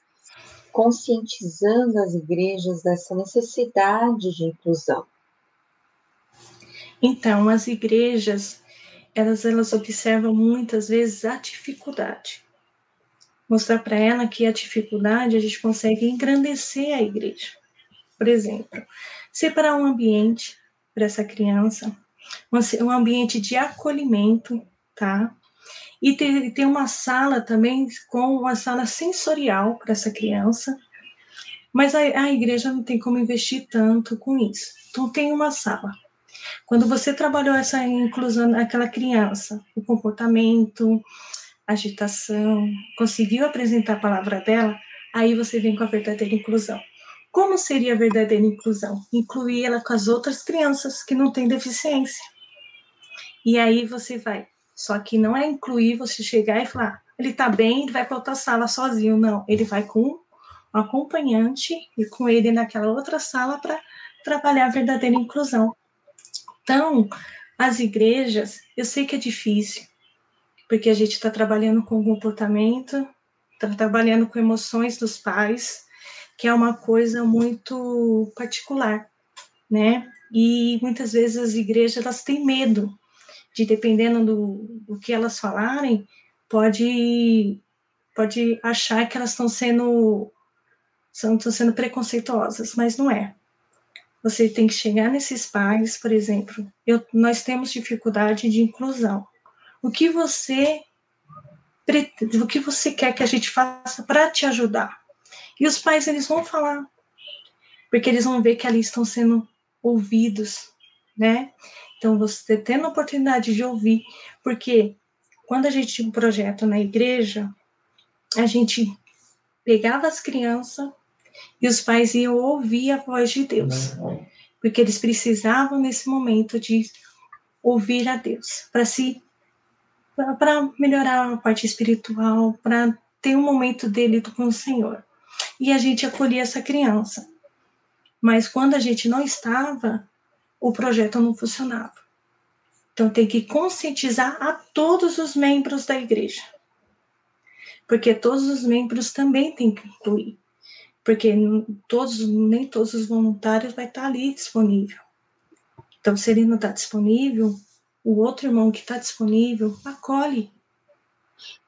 conscientizando as igrejas dessa necessidade de inclusão? Então, as igrejas, elas, elas observam muitas vezes a dificuldade. Mostrar para ela que a dificuldade a gente consegue engrandecer a igreja. Por exemplo, separar um ambiente para essa criança, um ambiente de acolhimento, tá? E ter, ter uma sala também com uma sala sensorial para essa criança. Mas a, a igreja não tem como investir tanto com isso. Então tem uma sala. Quando você trabalhou essa inclusão daquela criança, o comportamento, agitação, conseguiu apresentar a palavra dela, aí você vem com a verdadeira inclusão. Como seria a verdadeira inclusão? Incluir ela com as outras crianças que não têm deficiência. E aí você vai. Só que não é incluir você chegar e falar, ele tá bem, ele vai para outra sala sozinho. Não, ele vai com um acompanhante e com ele naquela outra sala para trabalhar a verdadeira inclusão. Então, as igrejas, eu sei que é difícil, porque a gente está trabalhando com comportamento, está trabalhando com emoções dos pais, que é uma coisa muito particular, né? E muitas vezes as igrejas elas têm medo de, dependendo do, do que elas falarem, pode pode achar que elas estão sendo estão sendo preconceituosas, mas não é. Você tem que chegar nesses pais, por exemplo, eu, nós temos dificuldade de inclusão. O que você o que você quer que a gente faça para te ajudar? E os pais eles vão falar, porque eles vão ver que ali estão sendo ouvidos, né? Então você tendo a oportunidade de ouvir, porque quando a gente tinha um projeto na igreja, a gente pegava as crianças e os pais iam ouvir a voz de Deus, porque eles precisavam nesse momento de ouvir a Deus para se para melhorar a parte espiritual, para ter um momento dele com o Senhor. E a gente acolhia essa criança. Mas quando a gente não estava, o projeto não funcionava. Então tem que conscientizar a todos os membros da igreja. Porque todos os membros também têm que incluir porque todos, nem todos os voluntários vai estar ali disponível. Então, se ele não está disponível, o outro irmão que está disponível acolhe.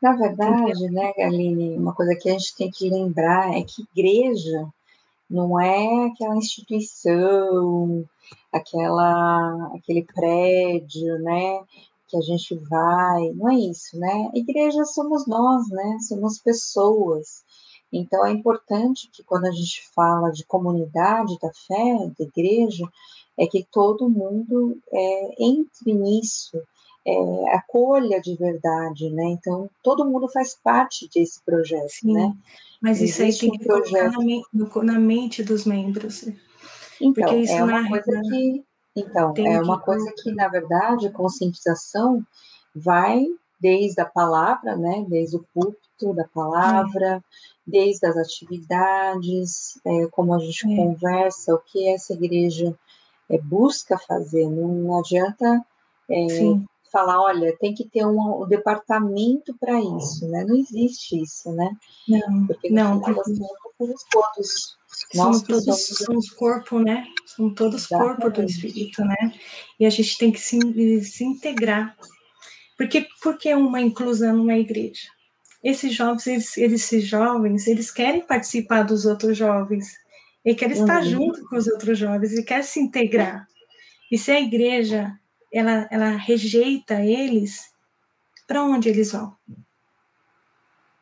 Na verdade, né, Galine, uma coisa que a gente tem que lembrar é que igreja não é aquela instituição, aquela, aquele prédio, né, que a gente vai, não é isso, né? Igreja somos nós, né? Somos pessoas. Então, é importante que quando a gente fala de comunidade da fé, da igreja, é que todo mundo é, entre nisso, é, acolha de verdade, né? Então, todo mundo faz parte desse projeto, Sim, né? Mas isso Existe aí tem que um projeto... na, na, mente dos membros. Então, é uma coisa que... Então, é uma que... coisa que, na verdade, a conscientização vai desde a palavra, né? Desde o púlpito da palavra, é desde as atividades, é, como a gente é. conversa, o que essa igreja é, busca fazer. Não adianta é, falar, olha, tem que ter um, um departamento para isso, né? Não existe isso, né? Não, Porque não. Final, somos todos. Nós somos todos somos... somos corpo, né? Somos todos Exatamente. corpo do Espírito, né? E a gente tem que se, se integrar. Porque, porque uma inclusão numa igreja? esses jovens, eles, esses jovens, eles querem participar dos outros jovens, e querem uhum. estar junto com os outros jovens, e querem se integrar. E se a igreja ela, ela rejeita eles, para onde eles vão?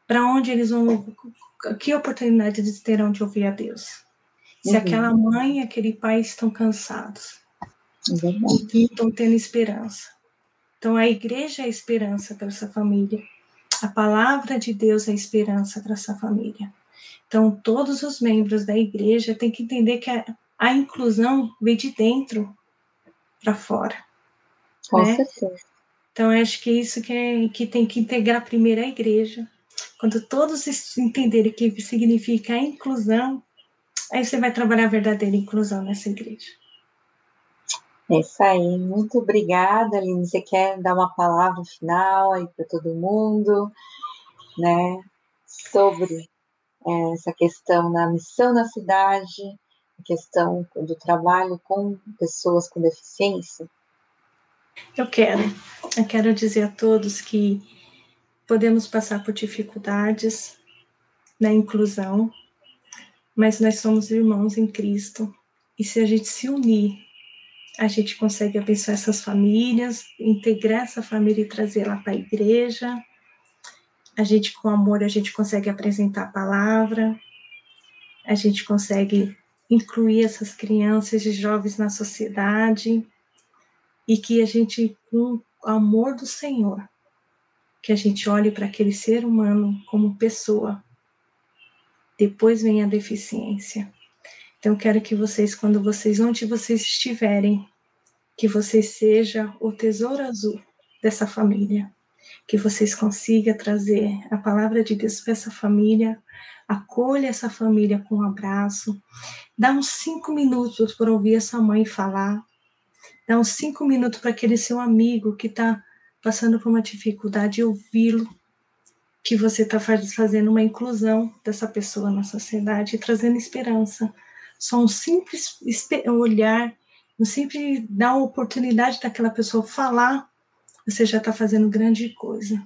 Para onde eles vão? Que oportunidade eles terão de ouvir a Deus? Se uhum. aquela mãe e aquele pai estão cansados, uhum. e estão tendo esperança. Então a igreja é a esperança para essa família. A palavra de Deus é esperança para essa família. Então, todos os membros da igreja têm que entender que a, a inclusão vem de dentro para fora. Com né? certeza. Então, acho que é isso que, é, que tem que integrar primeiro a igreja. Quando todos entenderem o que significa a inclusão, aí você vai trabalhar a verdadeira inclusão nessa igreja. É isso aí, muito obrigada, Aline. Você quer dar uma palavra final aí para todo mundo, né? Sobre essa questão na missão na cidade, a questão do trabalho com pessoas com deficiência? Eu quero. Eu quero dizer a todos que podemos passar por dificuldades na inclusão, mas nós somos irmãos em Cristo. E se a gente se unir, a gente consegue abençoar essas famílias, integrar essa família e trazer ela para a igreja. A gente, com amor, a gente consegue apresentar a palavra, a gente consegue incluir essas crianças e jovens na sociedade e que a gente, com o amor do Senhor, que a gente olhe para aquele ser humano como pessoa. Depois vem a deficiência. Então, quero que vocês, quando vocês, onde vocês estiverem, que vocês seja o tesouro azul dessa família, que vocês consigam trazer a palavra de Deus para essa família, acolha essa família com um abraço, dá uns cinco minutos para ouvir essa mãe falar, Dá uns cinco minutos para aquele seu amigo que está passando por uma dificuldade ouvi-lo, que você está fazendo uma inclusão dessa pessoa na sociedade trazendo esperança. Só um simples olhar, um simples dar a oportunidade daquela pessoa falar, você já está fazendo grande coisa.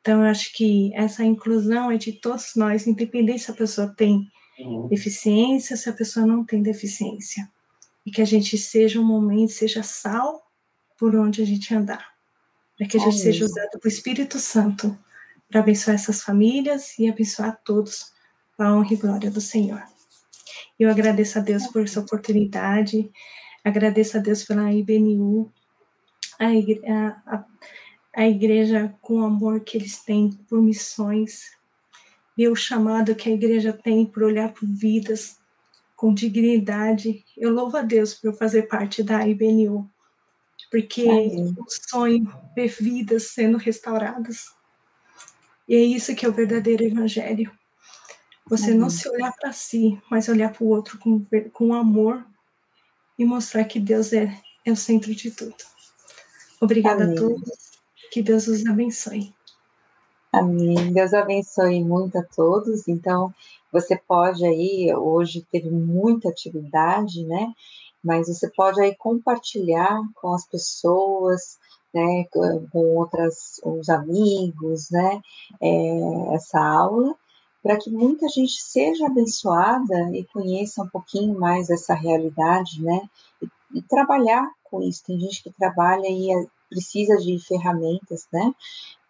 Então, eu acho que essa inclusão é de todos nós, independente se a pessoa tem uhum. deficiência, se a pessoa não tem deficiência e que a gente seja um momento, seja sal por onde a gente andar, para que a gente Amém. seja usado pelo Espírito Santo para abençoar essas famílias e abençoar todos para a honra e glória do Senhor. Eu agradeço a Deus por essa oportunidade, agradeço a Deus pela IBNU, a, a, a igreja com o amor que eles têm por missões, e o chamado que a igreja tem por olhar por vidas, com dignidade. Eu louvo a Deus por fazer parte da IBNU, porque Amém. o sonho ver vidas sendo restauradas. E é isso que é o verdadeiro evangelho. Você Amém. não se olhar para si, mas olhar para o outro com, com amor e mostrar que Deus é, é o centro de tudo. Obrigada Amém. a todos. Que Deus os abençoe. Amém. Deus abençoe muito a todos. Então, você pode aí, hoje teve muita atividade, né? Mas você pode aí compartilhar com as pessoas, né? Com outras, os amigos, né? É, essa aula, para que muita gente seja abençoada e conheça um pouquinho mais essa realidade, né? E, e trabalhar com isso. Tem gente que trabalha e é, precisa de ferramentas, né?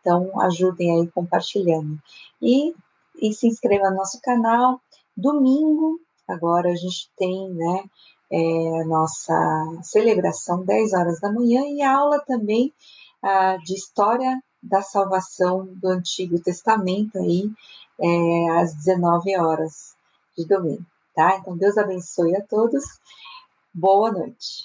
Então, ajudem aí compartilhando. E, e se inscreva no nosso canal. Domingo, agora a gente tem, né, é, nossa celebração 10 horas da manhã e aula também ah, de história da salvação do Antigo Testamento aí é, às 19 horas de domingo, tá? Então Deus abençoe a todos. Boa noite.